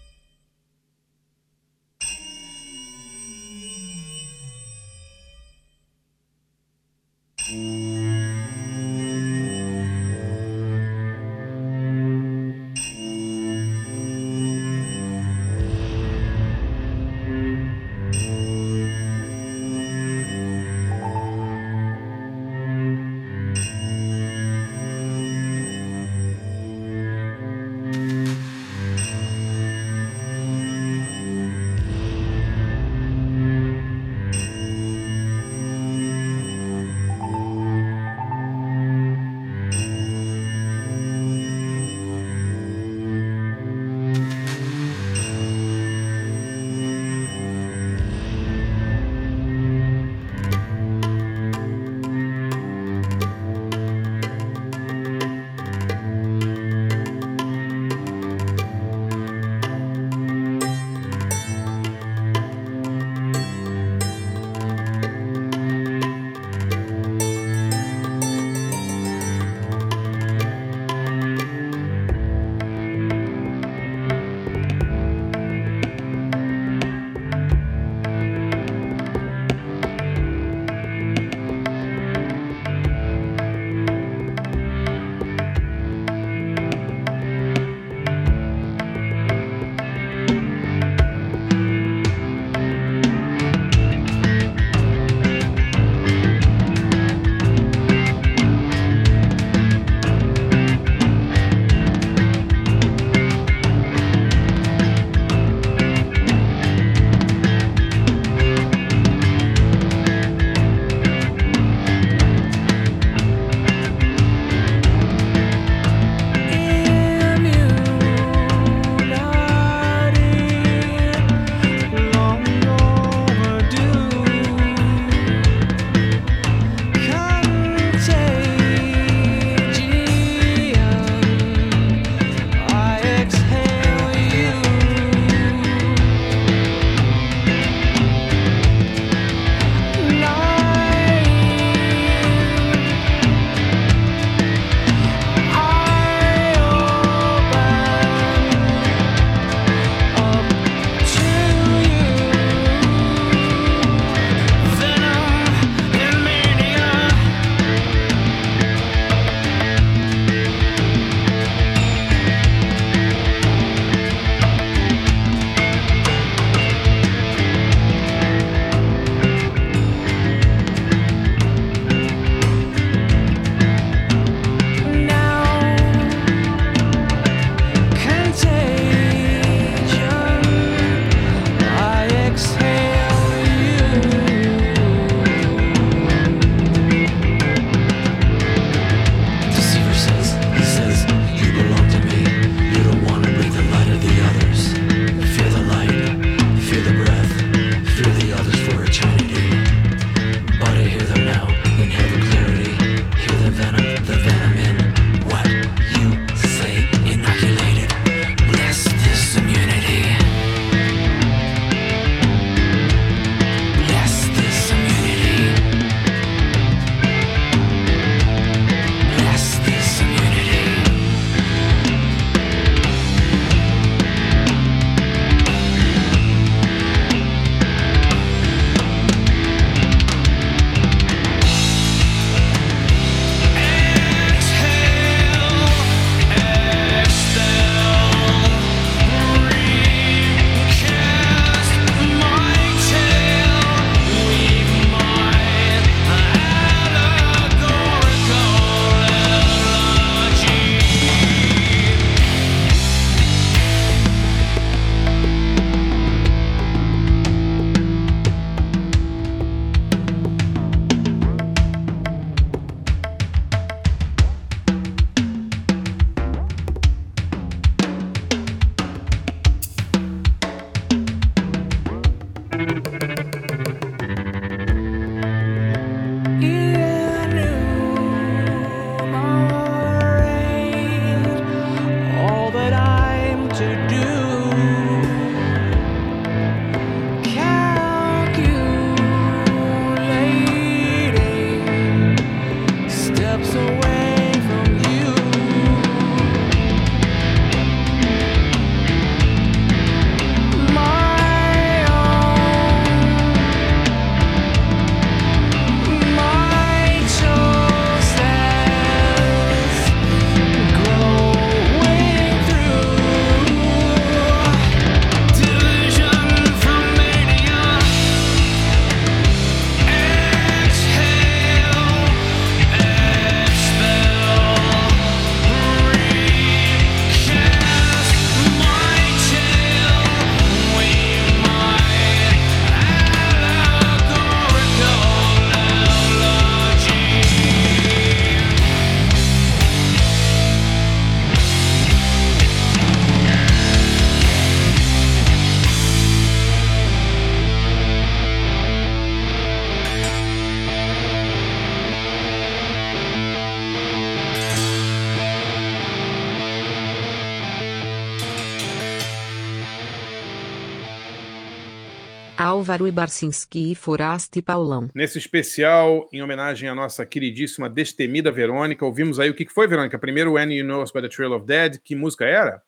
Álvaro e Barcinski e Forasta e Paulão. Nesse especial, em homenagem à nossa queridíssima destemida Verônica, ouvimos aí o que foi, Verônica? Primeiro, When You Know Us by the Trail of Dead. Que música era?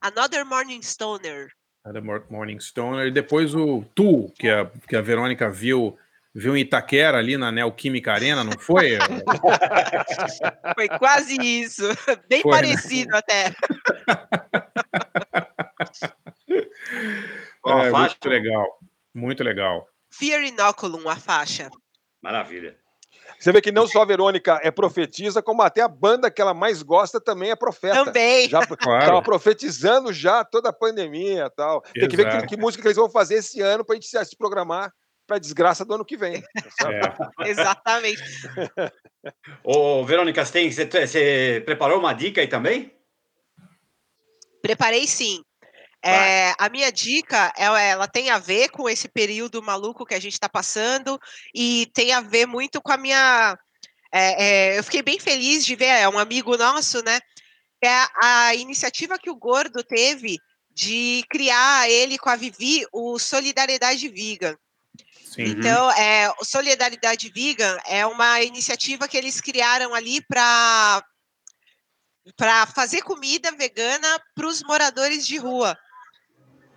Another Morning Stoner. The Mor- Morning Stoner. E depois o Tu, que a, que a Verônica viu, viu em Itaquera, ali na Neoquímica Arena, não foi? Foi quase isso. Bem Foi, né? parecido até. Ó, É, faixa. muito legal. Muito legal. Fear Inoculum, a faixa. Maravilha. Você vê que não só a Verônica é profetisa, como até a banda que ela mais gosta também é profeta. Também. Já Claro. estava profetizando já toda a pandemia e tal. Tem que ver que, Exato. que música que eles vão fazer esse ano para a gente se, programar para a desgraça do ano que vem. tá? É. Exatamente. Ô, Verônica, você, tem, você, você preparou uma dica aí também? Preparei sim. É, a minha dica, ela, ela tem a ver com esse período maluco que a gente está passando e tem a ver muito com a minha. é, é, eu fiquei bem feliz de ver, é um amigo nosso, né? É a, a iniciativa que o Gordo teve de criar ele com a Vivi o Solidariedade Vegan. Sim. Então, é, o Solidariedade Vegan é uma iniciativa que eles criaram ali para para fazer comida vegana para os moradores de rua.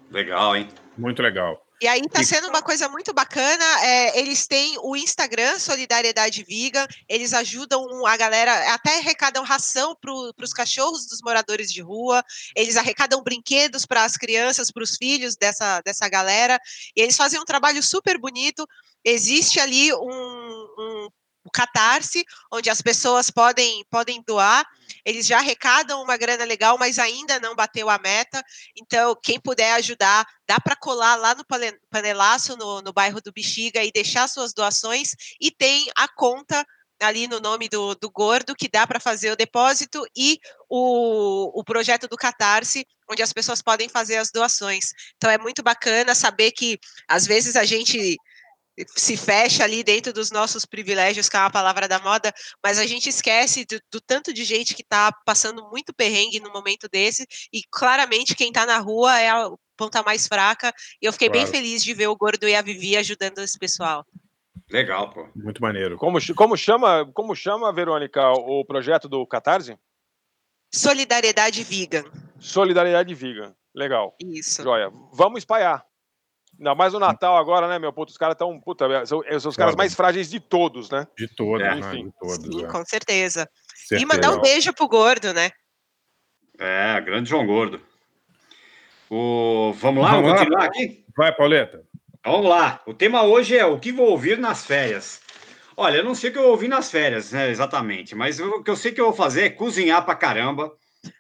Legal, hein? Muito legal. E aí está sendo uma coisa muito bacana. é, eles têm o Instagram Solidariedade Vegan. Eles ajudam a galera, até arrecadam ração para os cachorros dos moradores de rua. Eles arrecadam brinquedos para as crianças, para os filhos dessa, dessa galera. E eles fazem um trabalho super bonito. Existe ali um, um o Catarse, onde as pessoas podem, podem doar. Eles já arrecadam uma grana legal, mas ainda não bateu a meta. Então, quem puder ajudar, dá para colar lá no pane- panelaço, no, no bairro do Bexiga, e deixar suas doações. E tem a conta ali no nome do, do Gordo, que dá para fazer o depósito, e o, o projeto do Catarse, onde as pessoas podem fazer as doações. Então, é muito bacana saber que, às vezes, a gente se fecha ali dentro dos nossos privilégios, que é uma palavra da moda, mas a gente esquece do, do tanto de gente que está passando muito perrengue no momento desse, e claramente quem está na rua é a ponta mais fraca, e eu fiquei bem Claro. feliz de ver o Gordo e a Vivi ajudando esse pessoal. Legal, pô. Muito maneiro. Como, como chama, como chama, Verônica, o projeto do Catarse? Solidariedade Vegan. Solidariedade Vegan. Legal. Isso. Joia. Vamos espalhar. Ainda mais no Natal agora, né, meu? Puta, os caras estão. Puta, são, são os caras mais frágeis de todos, né? De todos, É, né? enfim. De todos. Sim, é. com certeza. E Certeza. mandar um beijo pro Gordo, né? É, grande João Gordo. O... Vamos lá, Vamos vamos lá. continuar aqui? Vai, Pauleta. Vamos lá. O tema hoje é o que vou ouvir nas férias. Olha, eu não sei o que eu ouvi nas férias, né, exatamente, mas o que eu sei que eu vou fazer é cozinhar pra caramba.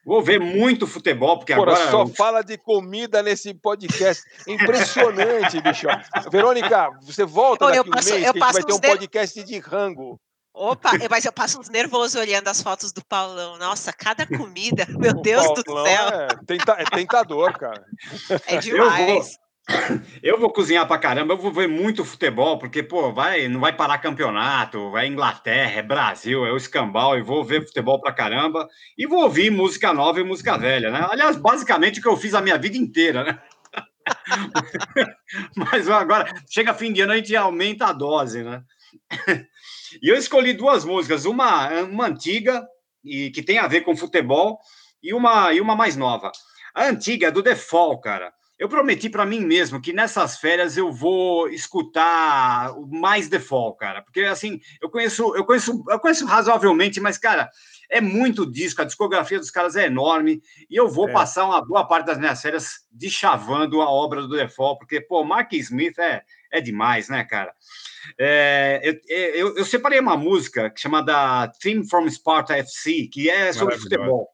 Vou ver muito futebol, porque Porra, agora. só fala de comida nesse podcast. Impressionante, bicho. Verônica, você volta Ô, daqui eu um passo- mês eu que a gente vai ter um podcast de rango. Opa, mas eu passo uns nervosos olhando as fotos do Paulão. Nossa, cada comida, meu Deus do Paulão céu, É, tenta- é tentador, cara. é Eu vou, demais. Eu vou cozinhar pra caramba, eu vou ver muito futebol, porque, pô, vai, não vai parar campeonato, vai Inglaterra, é Brasil, é o escambau, e vou ver futebol pra caramba, e vou ouvir música nova e música velha, né? Aliás, basicamente o que eu fiz a minha vida inteira, né? Mas agora, chega fim de ano, a gente aumenta a dose, né? E eu escolhi duas músicas, uma, uma antiga, e que tem a ver com futebol, e uma, e uma mais nova. A antiga é do Fall, cara. Eu prometi para mim mesmo que nessas férias eu vou escutar o mais The Fall, cara, porque assim, eu conheço, eu conheço, eu conheço razoavelmente, mas cara, é muito disco, a discografia dos caras é enorme, e eu vou É. passar uma boa parte das minhas férias deschavando a obra do The Fall, porque pô, Mark Smith é é demais, né, cara? É, eu, eu, eu separei uma música chamada Theme from Sparta FC, que é sobre futebol.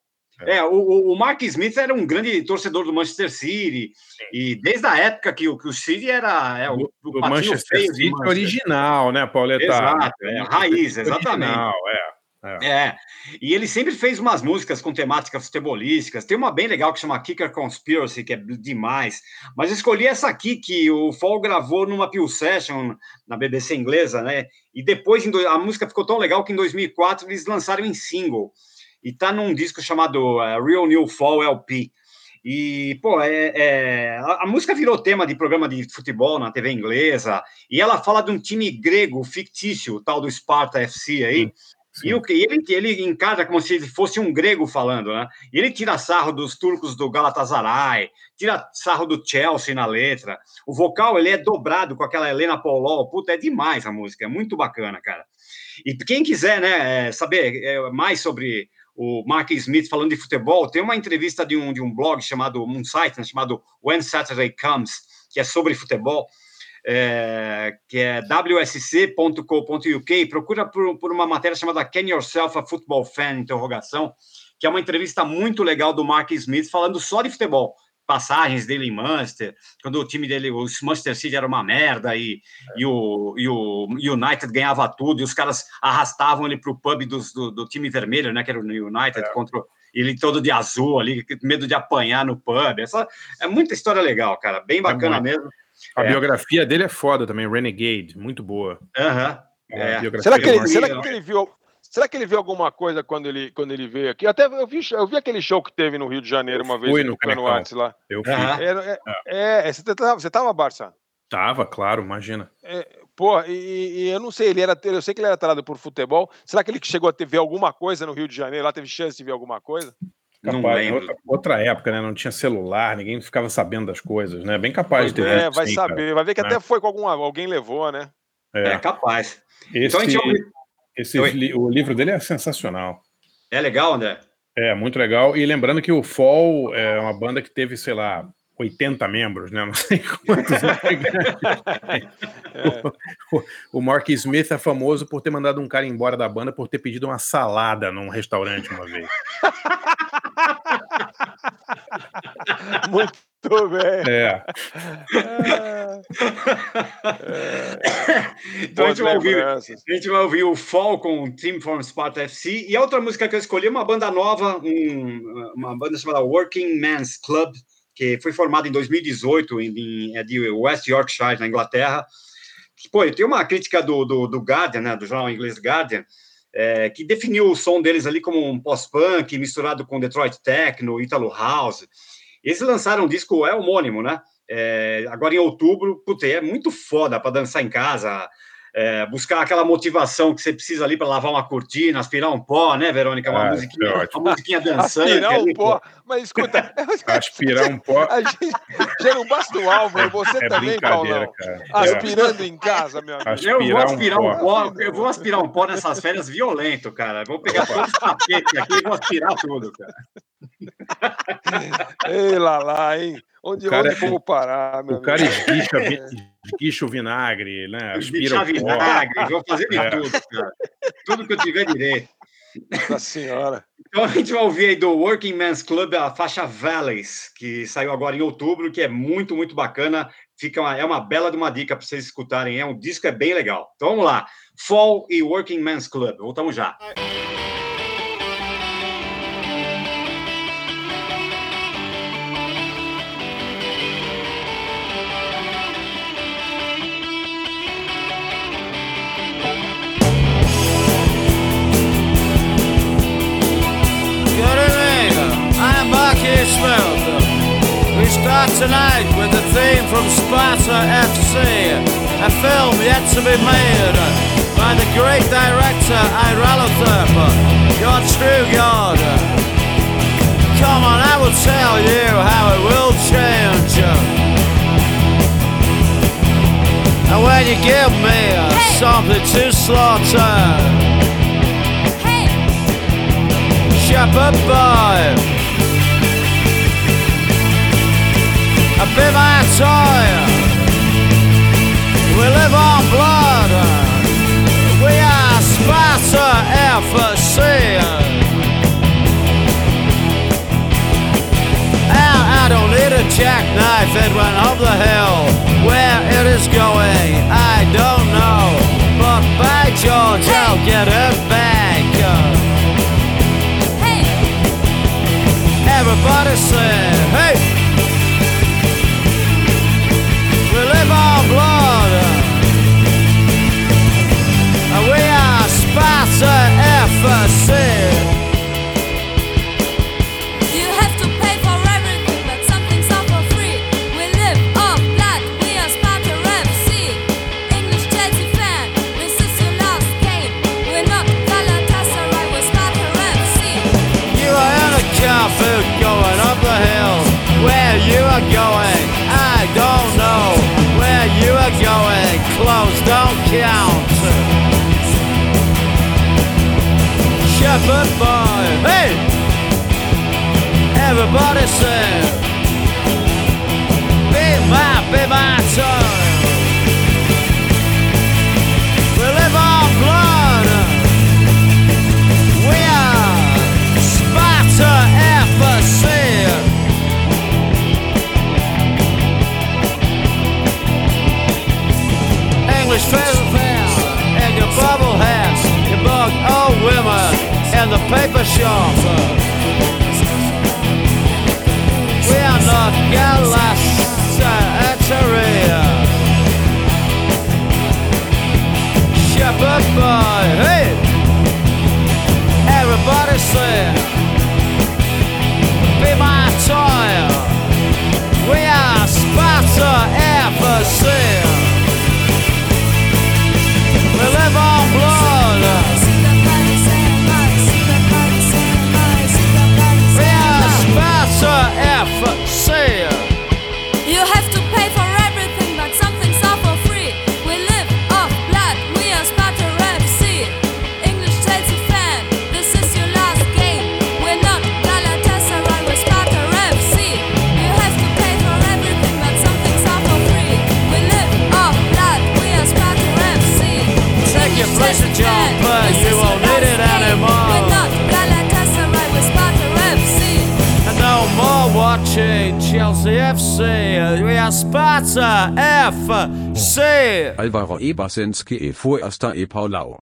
É, o- o, Mark Smith era um grande torcedor do Manchester City, e desde a época que o, que o City era é, o, o do Manchester feio City Manchester. original, né, Pauleta? Exato, é, raiz, exatamente. Original, é. é. É, e ele sempre fez umas músicas com temáticas futebolísticas. Tem uma bem legal que chama Kicker Conspiracy, que é demais. Mas eu escolhi essa aqui, que o Fall gravou numa Peel Session na BBC inglesa, né? E depois a música ficou tão legal que em 2004 eles lançaram em single. E tá num disco chamado eh, Real New Fall LP. E, pô, é, é, a, música virou tema de programa de futebol na TV inglesa, e ela fala de um time grego fictício, o tal do Sparta FC aí, Sim. E, o, ele, ele encara como se ele fosse um grego falando, né? E ele tira sarro dos turcos do Galatasaray, tira sarro do Chelsea na letra. O vocal, ele é dobrado com aquela Helena Paulol. Puta, é demais a música, é muito bacana, cara. E quem quiser, né, é, saber é, mais sobre o Mark Smith falando de futebol, tem uma entrevista de um, de um blog chamado, um site né, chamado When Saturday Comes, que é sobre futebol, é, que é wsc.co.uk, procura por, por, uma matéria chamada Can Yourself a Football Fan? Interrogação, que é uma entrevista muito legal do Mark Smith falando só de futebol, passagens dele em Manchester, quando o time dele, o Manchester City era uma merda e, é. e, o, e o United ganhava tudo, e os caras arrastavam ele para o pub do, do, do, time vermelho, né, que era o United, é. contra ele todo de azul ali, medo de apanhar no pub. Essa é muita história legal, cara, bem é bacana é mesmo. A é. biografia dele é foda também, Renegade, muito boa. Uhum. É. Será, que ele, será que ele viu Será que ele viu alguma coisa quando ele, quando ele veio aqui? Até eu vi, eu vi aquele show que teve no Rio de Janeiro uma vez, fui no antes lá. Eu fui. É, é, é, você, tava, você tava, Barça? Tava, claro, imagina. É, pô, e, e, eu não sei, ele era, eu sei que ele era tarado por futebol. Será que ele chegou a ter, ver alguma coisa no Rio de Janeiro? Lá teve chance de ver alguma coisa? Capaz, outra, outra, época, né? Não tinha celular, ninguém ficava sabendo das coisas, né? Bem capaz de ter. É, vai saber, cara. vai ver que né? até foi com algum, alguém levou, né? É, é capaz. Esse, então, gente... esse o livro dele é sensacional. É legal, André? É, muito legal. E lembrando que o Fall é uma banda que teve, sei lá, 80 membros, né? Não sei quantos. é. o, o Mark Smith é famoso por ter mandado um cara embora da banda por ter pedido uma salada num restaurante uma vez. Muito bem. É. é. Então a gente, vai ouvir, a gente vai ouvir o Falcon Team from Sparta FC. E a outra música que eu escolhi é uma banda nova, um, uma banda chamada Working Men's Club, que foi formada em 2018 em, em, é de West Yorkshire, na Inglaterra. Pô, tem uma crítica do, do, do Guardian, né, do jornal inglês Guardian, é, que definiu o som deles ali como um pós-punk misturado com Detroit Techno, Italo House. Eles lançaram um disco é homônimo, né? É, agora em outubro, puta, é muito foda para dançar em casa, é, buscar aquela motivação que você precisa ali para lavar uma cortina, aspirar um pó, né, Verônica? Uma, ah, musiquinha, uma musiquinha dançante. Aspirar um pó, mas escuta. aspirar um pó. A gente, já não basta o Álvaro, você é também, Paulão. Cara. Aspirando é. em casa, meu amigo. Aspirar eu vou aspirar um, um pó. Eu vou aspirar um pó nessas férias violento, cara. Vou pegar todos os tapetes aqui e vou aspirar tudo, cara. Ei, lá, lá, hein? Onde, o cara, onde vou parar, meu O cara esguicha, esguicha o vinagre, né? Aspira o vinagre, vou fazer de é. tudo, cara. Tudo que eu tiver direito. Nossa senhora. Então a gente vai ouvir aí do Working Men's Club a faixa Valleys, que saiu agora em outubro, que é muito, muito bacana. Fica uma, é uma bela de uma dica para vocês escutarem. É um disco é bem legal. Então vamos lá. Fall e Working Men's Club. Voltamos já. Start tonight with a theme from Sparta FC, a film yet to be made by the great director Iralathurp, your true God. Come on, I will tell you how it will change. And when you give me something to slaughter, shepherd boy. be my toy. We live on blood. We are Sparta FSC. And I don't need a jackknife. It went up the hill. Everybody sing. Be my, be my son. We live on blood. We are Sparta FSC. English fair and your bubble hats, you bug old women and the paper shop. Not Galatasaray. Shepherd boy, hey! Everybody say, be my toy. We are Sparta FSC. We live on blood. Watching Chelsea FC. We are Sparta FC. Alvaro Ebersenski e Fuerster e Paulau.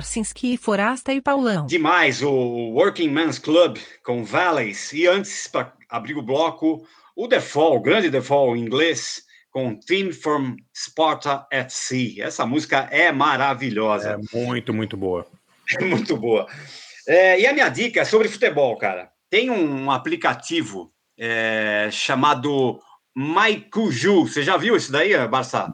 Barcinski, Forasta e Paulão. Demais, o Working Men's Club com Valleys. E antes, para abrir o bloco, o The Fall, o grande The Fall em inglês, com Theme from Sparta at Sea. Essa música é maravilhosa. É muito, muito boa. É muito boa. É, e a minha dica é sobre futebol, cara. Tem um aplicativo é, chamado Maikuju. Você já viu isso daí, Barça?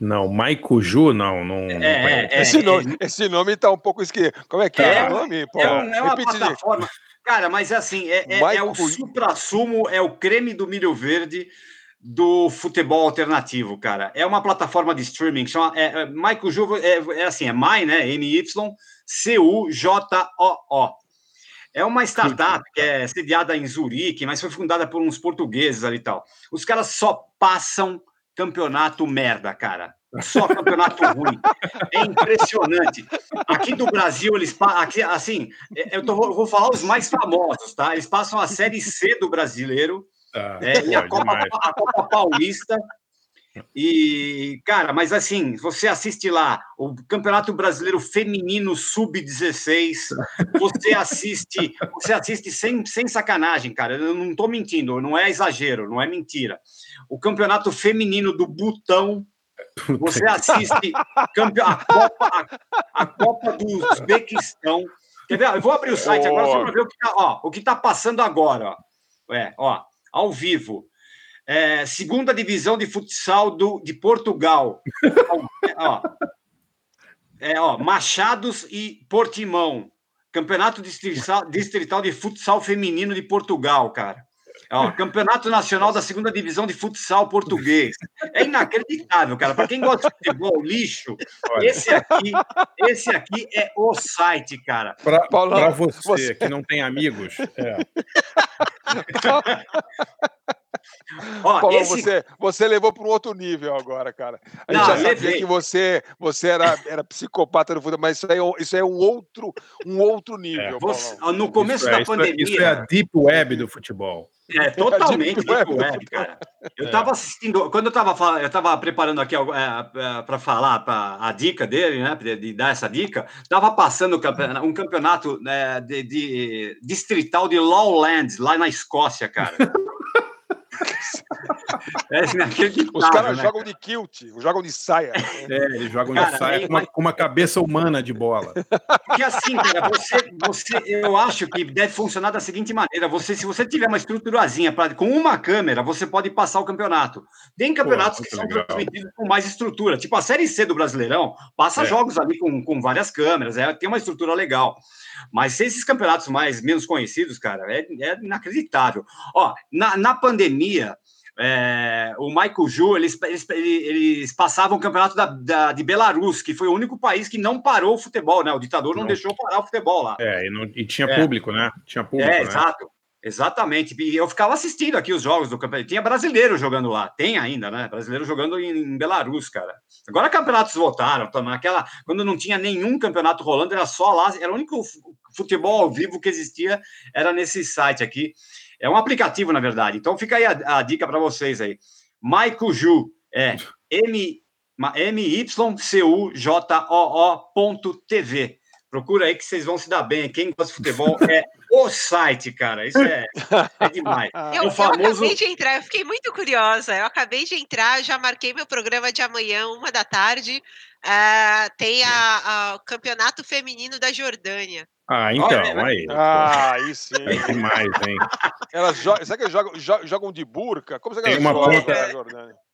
Não, Maikuju, não. não é, é, esse, nome, esse nome tá um pouco esquisito. Como é que é, o nome? Pô, é, um, é uma plataforma. Cara, mas é assim, é, é, é o supra-sumo, é o creme do milho verde do futebol alternativo, cara. É uma plataforma de streaming, chama é, é, Michael Ju, é, é assim, é My, né? M-Y-C-U-J-O-O. É uma startup que é sediada em Zurique, mas foi fundada por uns portugueses ali e tal. Os caras só passam campeonato merda, cara. Só campeonato ruim. É impressionante. Aqui do Brasil, eles aqui, assim, eu tô, vou falar os mais famosos, tá? Eles passam a Série C do brasileiro, ah, é, e a Copa, a Copa Paulista. E, cara, mas assim, você assiste lá o Campeonato Brasileiro Feminino Sub-16, você assiste, você assiste sem, sem sacanagem, cara. Eu não estou mentindo, não é exagero, não é mentira. O Campeonato Feminino do Butão, você assiste a Copa, a, a Copa do Uzbequistão. Quer ver? Eu vou abrir o site oh. agora só para ver o que está tá passando agora. Ó. É, ó, ao vivo. É, segunda divisão de futsal do, de Portugal. ó, é, ó, Machados e Portimão. Campeonato distrital, distrital de futsal feminino de Portugal, cara. Ó, Campeonato Nacional da Segunda Divisão de Futsal Português. É inacreditável, cara. Para quem gosta de futebol, lixo, esse aqui, esse aqui é o site, cara. Para você, você, que não tem amigos. É. Ó, Paulo, esse... você, você levou para um outro nível agora, cara. A gente não, já sabia levei. que você, você era, era psicopata no futebol, mas isso aí, é isso aí é um outro, um outro nível. É, você, no começo isso da é, pandemia. Isso é a deep web do futebol. É, totalmente deep web, web cara. Eu estava é. assistindo, quando eu estava eu estava preparando aqui é, é, para falar pra, a dica dele, né, de, de dar essa dica, estava passando um campeonato né, de, de, distrital de Lowlands, lá na Escócia, cara. É Os caras né? jogam de kilt, jogam de saia. É, eles jogam cara, de saia com, uma, com, uma, cabeça humana de bola. Porque assim, cara, você, você, eu acho que deve funcionar da seguinte maneira: você, se você tiver uma estruturazinha pra, com uma câmera, você pode passar o campeonato. Tem campeonatos Pô, que são transmitidos com mais estrutura, tipo a Série C do Brasileirão, passa é. jogos ali com, com várias câmeras, é, tem uma estrutura legal. Mas esses campeonatos mais menos conhecidos, cara, é, é inacreditável. Ó, na, na pandemia, é, o Michael Ju, eles, eles, eles passavam o campeonato da, da, de Belarus, que foi o único país que não parou o futebol, né? O ditador não, não. deixou parar o futebol lá. É, e, não, e tinha é. público, né? Tinha público. É, né? exato. Exatamente. E eu ficava assistindo aqui os jogos do campeonato. Tinha brasileiro jogando lá. Tem ainda, né? Brasileiro jogando em, em Belarus, cara. Agora campeonatos voltaram. Naquela, quando não tinha nenhum campeonato rolando, era só lá. Era o único futebol ao vivo que existia, era nesse site aqui. É um aplicativo, na verdade. Então fica aí a, a dica para vocês aí. Maikuju é M, M-Y-C-U-J-O-O.tv. Procura aí que vocês vão se dar bem. Quem gosta de futebol é o site, cara. Isso é, é demais. Eu, o famoso... eu acabei de entrar, eu fiquei muito curiosa. Eu acabei de entrar, já marquei meu programa de amanhã, uma da tarde. Uh, tem a, a, o campeonato feminino da Jordânia. Ah, então, Olha, aí. Ah, aí sim. É demais, hein? Elas jogam, será que eles jogam, jogam de burca? Como você tem uma ponta,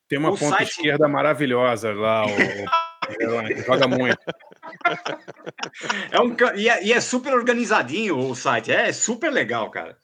Tem uma o ponta site... esquerda maravilhosa lá, o, o, joga muito. É um, e, é, e, é, super organizadinho o site, é super legal, cara.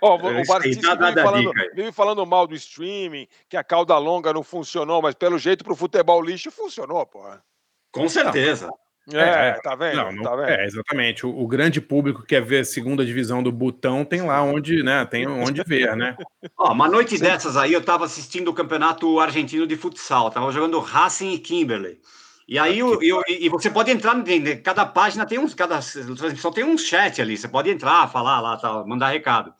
Oh, o Bartista vive falando, vive falando mal do streaming, que a cauda longa não funcionou, mas pelo jeito pro futebol lixo funcionou, porra. Com certeza. Não. É, é, tá vendo? Não, não, tá vendo? É, exatamente. O, o, grande público que quer ver a segunda divisão do Butão tem lá onde, né? Tem onde ver, né? Ó, uma noite Sim. dessas aí eu tava assistindo o campeonato argentino de futsal, tava jogando Racing e Kimberley. E aí eu, eu, e você pode entrar, cada página tem uns, cada transmissão tem um chat ali, você pode entrar, falar lá, tal, mandar recado.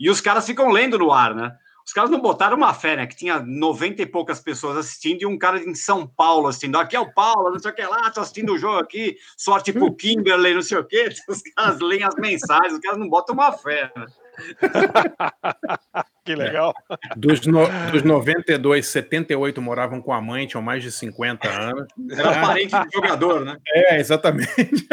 E os caras ficam lendo no ar, né? Os caras não botaram uma fé, né? Que tinha 90 e poucas pessoas assistindo e um cara em São Paulo assistindo. Aqui é o Paulo, não sei o que lá, tô assistindo o jogo aqui, sorte pro Kimberley, não sei o quê. Os caras leem as mensagens, os caras não botam uma fé, né? Que legal. Dos, no, dos 92, 78 moravam com a mãe, tinham mais de 50 anos. Era parente do jogador, né? É, exatamente.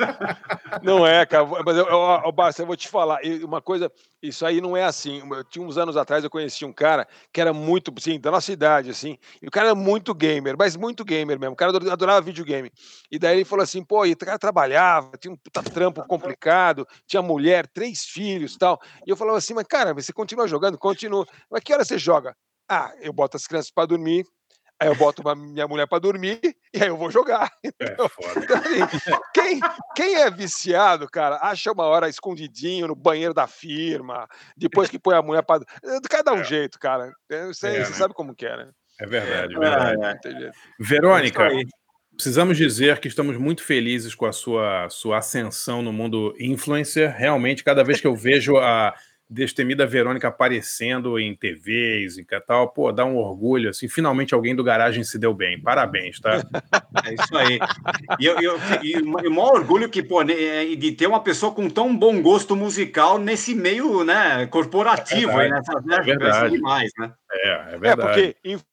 Não é, cara. Mas eu, eu, eu, Barça, eu vou te falar. Uma coisa, isso aí não é assim. Eu tinha uns anos atrás, eu conheci um cara que era muito, assim, da nossa idade, assim. E o cara era muito gamer, mas muito gamer mesmo. O cara adorava videogame. E daí ele falou assim: pô, e o cara trabalhava, tinha um puta trampo complicado, tinha mulher, três filhos e tal. E eu falava assim: mas cara, você continua jogando? Continua. Mas que hora você joga? Ah, eu boto as crianças para dormir, Aí eu boto uma, minha mulher para dormir e aí eu vou jogar. É, Então, assim, quem, quem é viciado, cara, acha uma hora escondidinho no banheiro da firma, depois que põe a mulher para. Cada um jeito, cara. Você, É, você né? sabe como que é, né? É verdade, é É, verdade. é. Verônica, É precisamos dizer que estamos muito felizes com a sua, sua ascensão no mundo influencer. Realmente, cada vez que eu vejo a destemida Verônica aparecendo em TVs e tal, pô, dá um orgulho, assim, finalmente alguém do garagem se deu bem. Parabéns, tá? É isso aí. E, eu, eu, e o maior orgulho que, pô, né, é de ter uma pessoa com tão bom gosto musical nesse meio, né, corporativo, É aí, verdade. nessa, né, É verdade. demais, né? É, é É, verdade. porque in- foi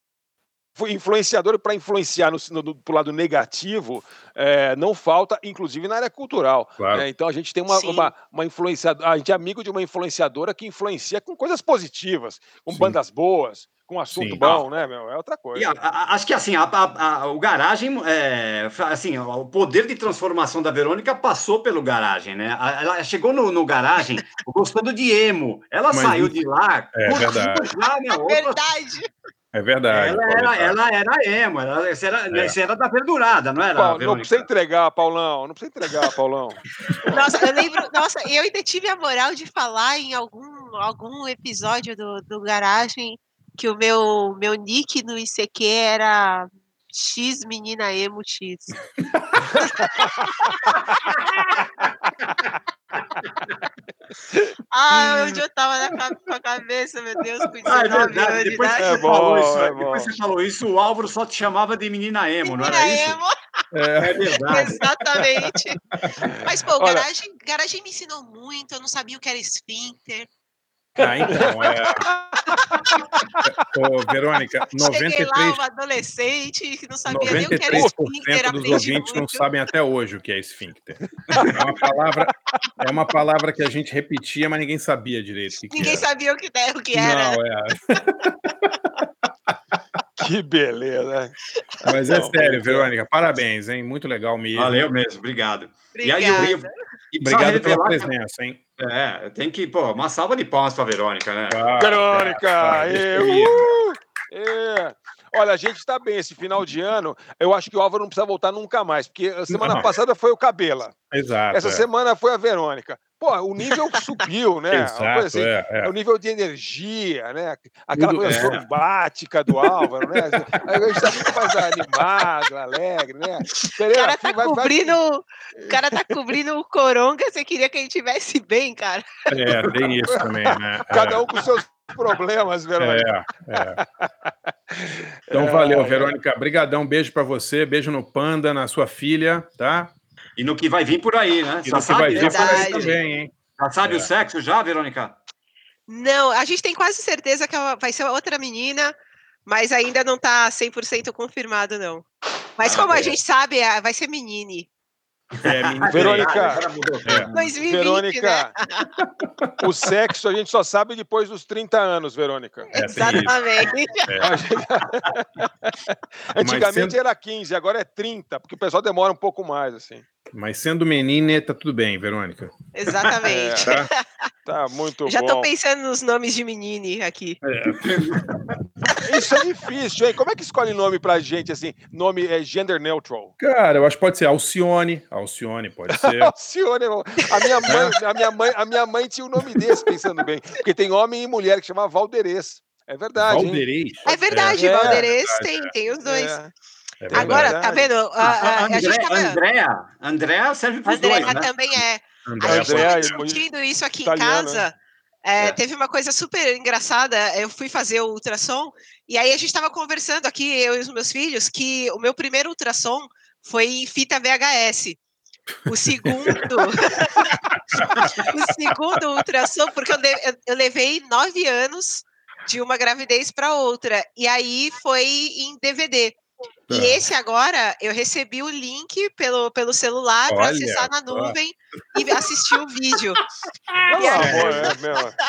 influenciador para influenciar no, no, pro lado negativo, é, não falta, inclusive na área cultural. Claro. né? Então a gente tem uma, Sim. uma, uma influenciadora, a gente é amigo de uma influenciadora que influencia com coisas positivas, com Sim. bandas boas, com assunto Sim. bom, né, meu? É outra coisa. E a- a- acho que assim, a- a- a- o garagem, é, assim, o poder de transformação da Verônica passou pelo garagem, né? A- Ela chegou no, no garagem gostando de emo. Ela Mas saiu isso- de lá, É curtindo verdade. já, meu, opa, Verdade. É verdade. ela, era, ela era emo, ela, essa, era, É. essa era da verdurada, não era? Paulo, não precisa entregar, Paulão. Não precisa entregar, Paulão. Nossa, eu lembro. Nossa, eu ainda tive a moral de falar em algum, algum episódio do, do Garagem que o meu, meu nick no ICQ era X Menina Emo X. Ah, onde eu tava na ca- com a cabeça, meu Deus, com 19 Ah, é verdade. de Depois que falou bom, isso, é depois você falou isso, o Álvaro só te chamava de menina emo, não era Menina isso? Emo. É verdade. Exatamente. Mas, pô, Olha- garagem, garagem me ensinou muito, eu não sabia o que era esfíncter. Ah, então, é. Ô, Verônica, Cheguei lá, 93, uma adolescente, que não sabia nem o que era 93% esfíncter, dos ouvintes não muito. sabem até hoje o que é esfíncter. É uma palavra, é uma palavra que a gente repetia, mas ninguém sabia direito que, que Ninguém era. sabia o que, o que era. Não, é. Que beleza. Mas é Não, sério, Verônica, parabéns, hein? Muito legal mesmo. Valeu mesmo, obrigado. E aí, Obrigada. eu, e precisa Obrigado pela que- presença, hein? É, tem que, pô, uma salva de palmas pra Verônica, né? Ah, Verônica! ir. uh, ê. Olha, a gente está bem esse final de ano. Eu acho que o Álvaro não precisa voltar nunca mais, porque a semana Não. passada foi o Cabela. Exato. Essa é. semana foi a Verônica. Pô, o nível subiu, né? Exato, coisa assim, é, é. O nível de energia, né? Aquela Tudo- coisa é. sombática do Álvaro, né? A gente está muito mais animado, alegre, né? O cara tá vai- vai- cobrindo. O cara tá cobrindo o coronga, você queria que a gente tivesse bem, cara. É, tem isso também, né? Cada É. um com seus problemas, Verônica. É, é. Então valeu, É, é. Verônica. Brigadão, beijo pra você, beijo no Panda, na sua filha, tá? E no que vai vir por aí, né? E Já no que vai sabe, vir já por aí sabe, também, hein? já sabe É. o sexo já, Verônica? Não, a gente tem quase certeza que ela vai ser outra menina, mas ainda não tá 100% confirmado, não. Mas Ah, como a bom. gente sabe, é- vai ser menine. É. Verônica. Tudo. É. 2020, né? Verônica, o sexo a gente só sabe depois dos 30 anos, Verônica. É. Exatamente. É. Antigamente sendo- era 15, agora é 30, porque o pessoal demora um pouco mais, assim. Mas sendo menina, tá tudo bem, Verônica. Exatamente. Tá? Tá muito Já bom. tô pensando nos nomes de menine aqui. Isso é difícil, hein? Como é que escolhe nome pra gente, assim? Nome é gender neutral. Cara, eu acho que pode ser Alcione. Alcione, pode ser. Alcione, irmão. a minha mãe, a minha mãe, a minha mãe tinha um nome desse, pensando bem, porque tem homem e mulher que chama Valderez. É verdade? Valderez. É verdade, É, Valderez verdade, tem, é. tem os dois. É. É Agora, tá vendo? A, a- A, a gente André, tava. Andréa, Andréa serve pros Andréa dois, né? também é. André, A gente Andréa tava e discutindo isso aqui italiano, em casa. É, teve uma coisa super engraçada. Eu fui fazer o ultrassom e aí a gente estava conversando aqui, eu e os meus filhos, que o meu primeiro ultrassom foi em fita VHS. O segundo, o segundo ultrassom, porque eu, le- eu- eu levei nove anos de uma gravidez para outra, e aí foi em DVD. E Tá. esse agora eu recebi o link pelo, pelo celular para acessar na nuvem e assistir o vídeo. Pelo E aí- amor, é mesmo.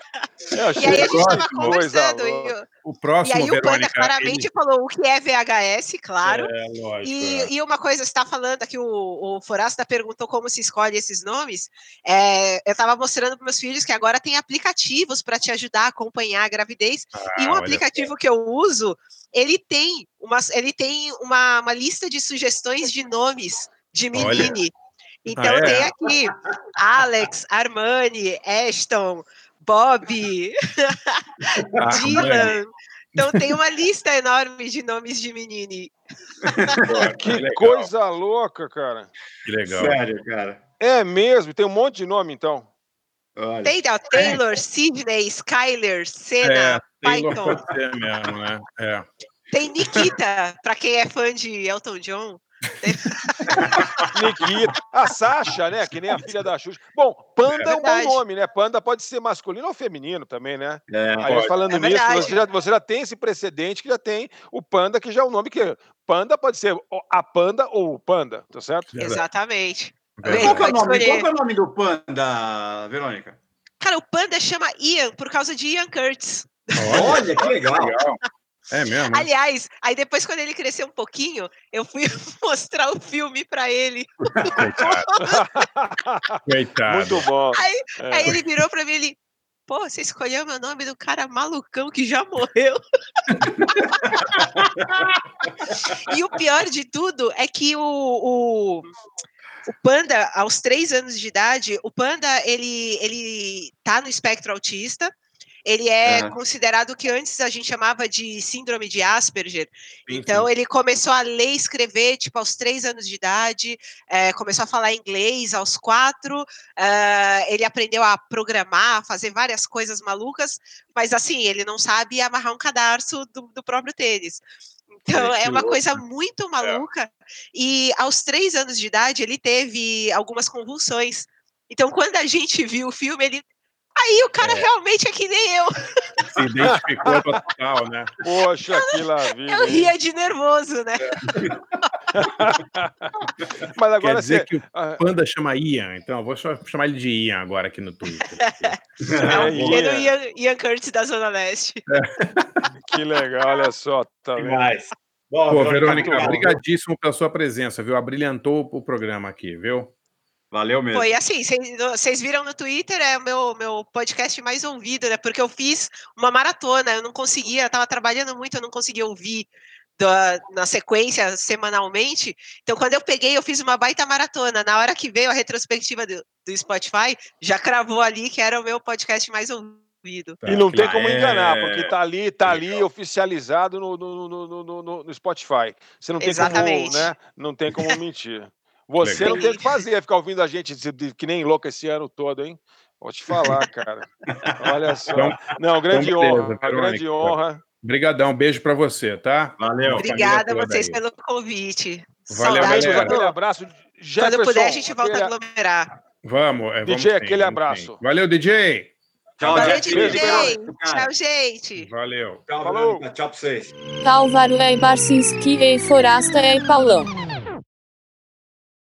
Eu E aí a achei gente estava coisa conversando. e eu- O e próximo, aí o Panda Verônica, claramente ele- falou o que é VHS, claro. É, lógico, E, é. e uma coisa, você está falando aqui, o, o Forasta perguntou como se escolhe esses nomes. É, eu estava mostrando para meus filhos que agora tem aplicativos para te ajudar a acompanhar a gravidez. e Ah, um olha aplicativo que eu uso, ele tem uma, ele tem uma, uma lista de sugestões de nomes de Olha. menine. Então Ah, é? tem aqui Alex, Armani, Ashton, Bob, Dylan. Então tem uma lista enorme de nomes de menine. Que coisa louca, cara. Que legal. Sério, cara. É mesmo, tem um monte de nome, então. Tem ó, Taylor, Sidney, Skyler, Senna, É, Taylor Python. pode ser mesmo, né? É. Tem Nikita, para quem é fã de Elton John. Nikita. A Sasha, né? Que nem a filha da Xuxa. Bom, Panda é, um bom nome, né? Panda pode ser masculino ou feminino também, né? É, Aí pode. falando É nisso, verdade. você já, você já tem esse precedente que já tem o Panda, que já é um nome que. Panda pode ser a Panda ou o Panda, tá certo? Exatamente. Qual é o nome, escolher. qual que é o nome do panda, Verônica? Cara, o Panda chama Ian por causa de Ian Curtis. Olha, que legal. É mesmo? Aliás, aí depois, quando ele cresceu um pouquinho, eu fui mostrar o filme pra ele. Coitado. Muito bom. Aí, É. aí ele virou pra mim e ele. Pô, você escolheu meu nome do cara malucão que já morreu. e o pior de tudo é que o, o, o Panda, aos três anos de idade, o Panda, ele, ele tá no espectro autista. Ele é Aham. considerado o que antes a gente chamava de síndrome de Asperger. Então, ele começou a ler e escrever, tipo, aos três anos de idade, eh, começou a falar inglês aos quatro, ah, ele aprendeu a programar, a fazer várias coisas malucas, mas assim, ele não sabe amarrar um cadarço do, do próprio tênis. Então, É, é uma coisa muito maluca. E aos três anos de idade, ele teve algumas convulsões. Então, quando a gente viu o filme, ele. Aí o cara É. realmente é que nem eu. Se identificou total, né? Poxa, que vida. Eu ria de nervoso, né? Mas agora Quer dizer você. que o ah, Panda chama Ian, então eu vou chamar ele de Ian agora aqui no Twitter. É o pequeno Ian, Ian Curtis da Zona Leste. Que legal, olha só. Tá vendo? Demais. Pô, Verônica, bom. obrigadíssimo pela sua presença, viu? Abrilhantou o programa aqui, viu? Valeu mesmo. Foi assim, vocês viram no Twitter, é o meu, meu podcast mais ouvido, né? Porque eu fiz uma maratona, eu não conseguia, eu tava trabalhando muito, eu não conseguia ouvir da- na sequência semanalmente. Então, quando eu peguei, eu fiz uma baita maratona. Na hora que veio a retrospectiva do, do Spotify, já cravou ali que era o meu podcast mais ouvido. E não tem como É. enganar, porque tá ali, tá ali oficializado no, no, no, no, no- no Spotify. Você não tem Exatamente. como, né? Não tem como mentir. Você Legal. não tem o que fazer, ficar ouvindo a gente que nem louco esse ano todo, hein? Vou te falar, cara. Olha só. Então- não, grande então, beleza, honra, Verônica. grande honra. Obrigadão, um beijo pra você, tá? Valeu. Obrigada a vocês aí. pelo convite. Valeu, Saudade galera. Aquele quando, abraço. quando Jefferson, puder, a gente volta aquele- a aglomerar. Vamos, é, vamos DJ, sim, aquele vamos abraço. sim. Valeu, DJ! Tchau, Valeu, gente. DJ. Tchau, gente. Valeu. Tchau, Falou. Tchau pra vocês. Talvarley Barcinski e Forasta e Paulão.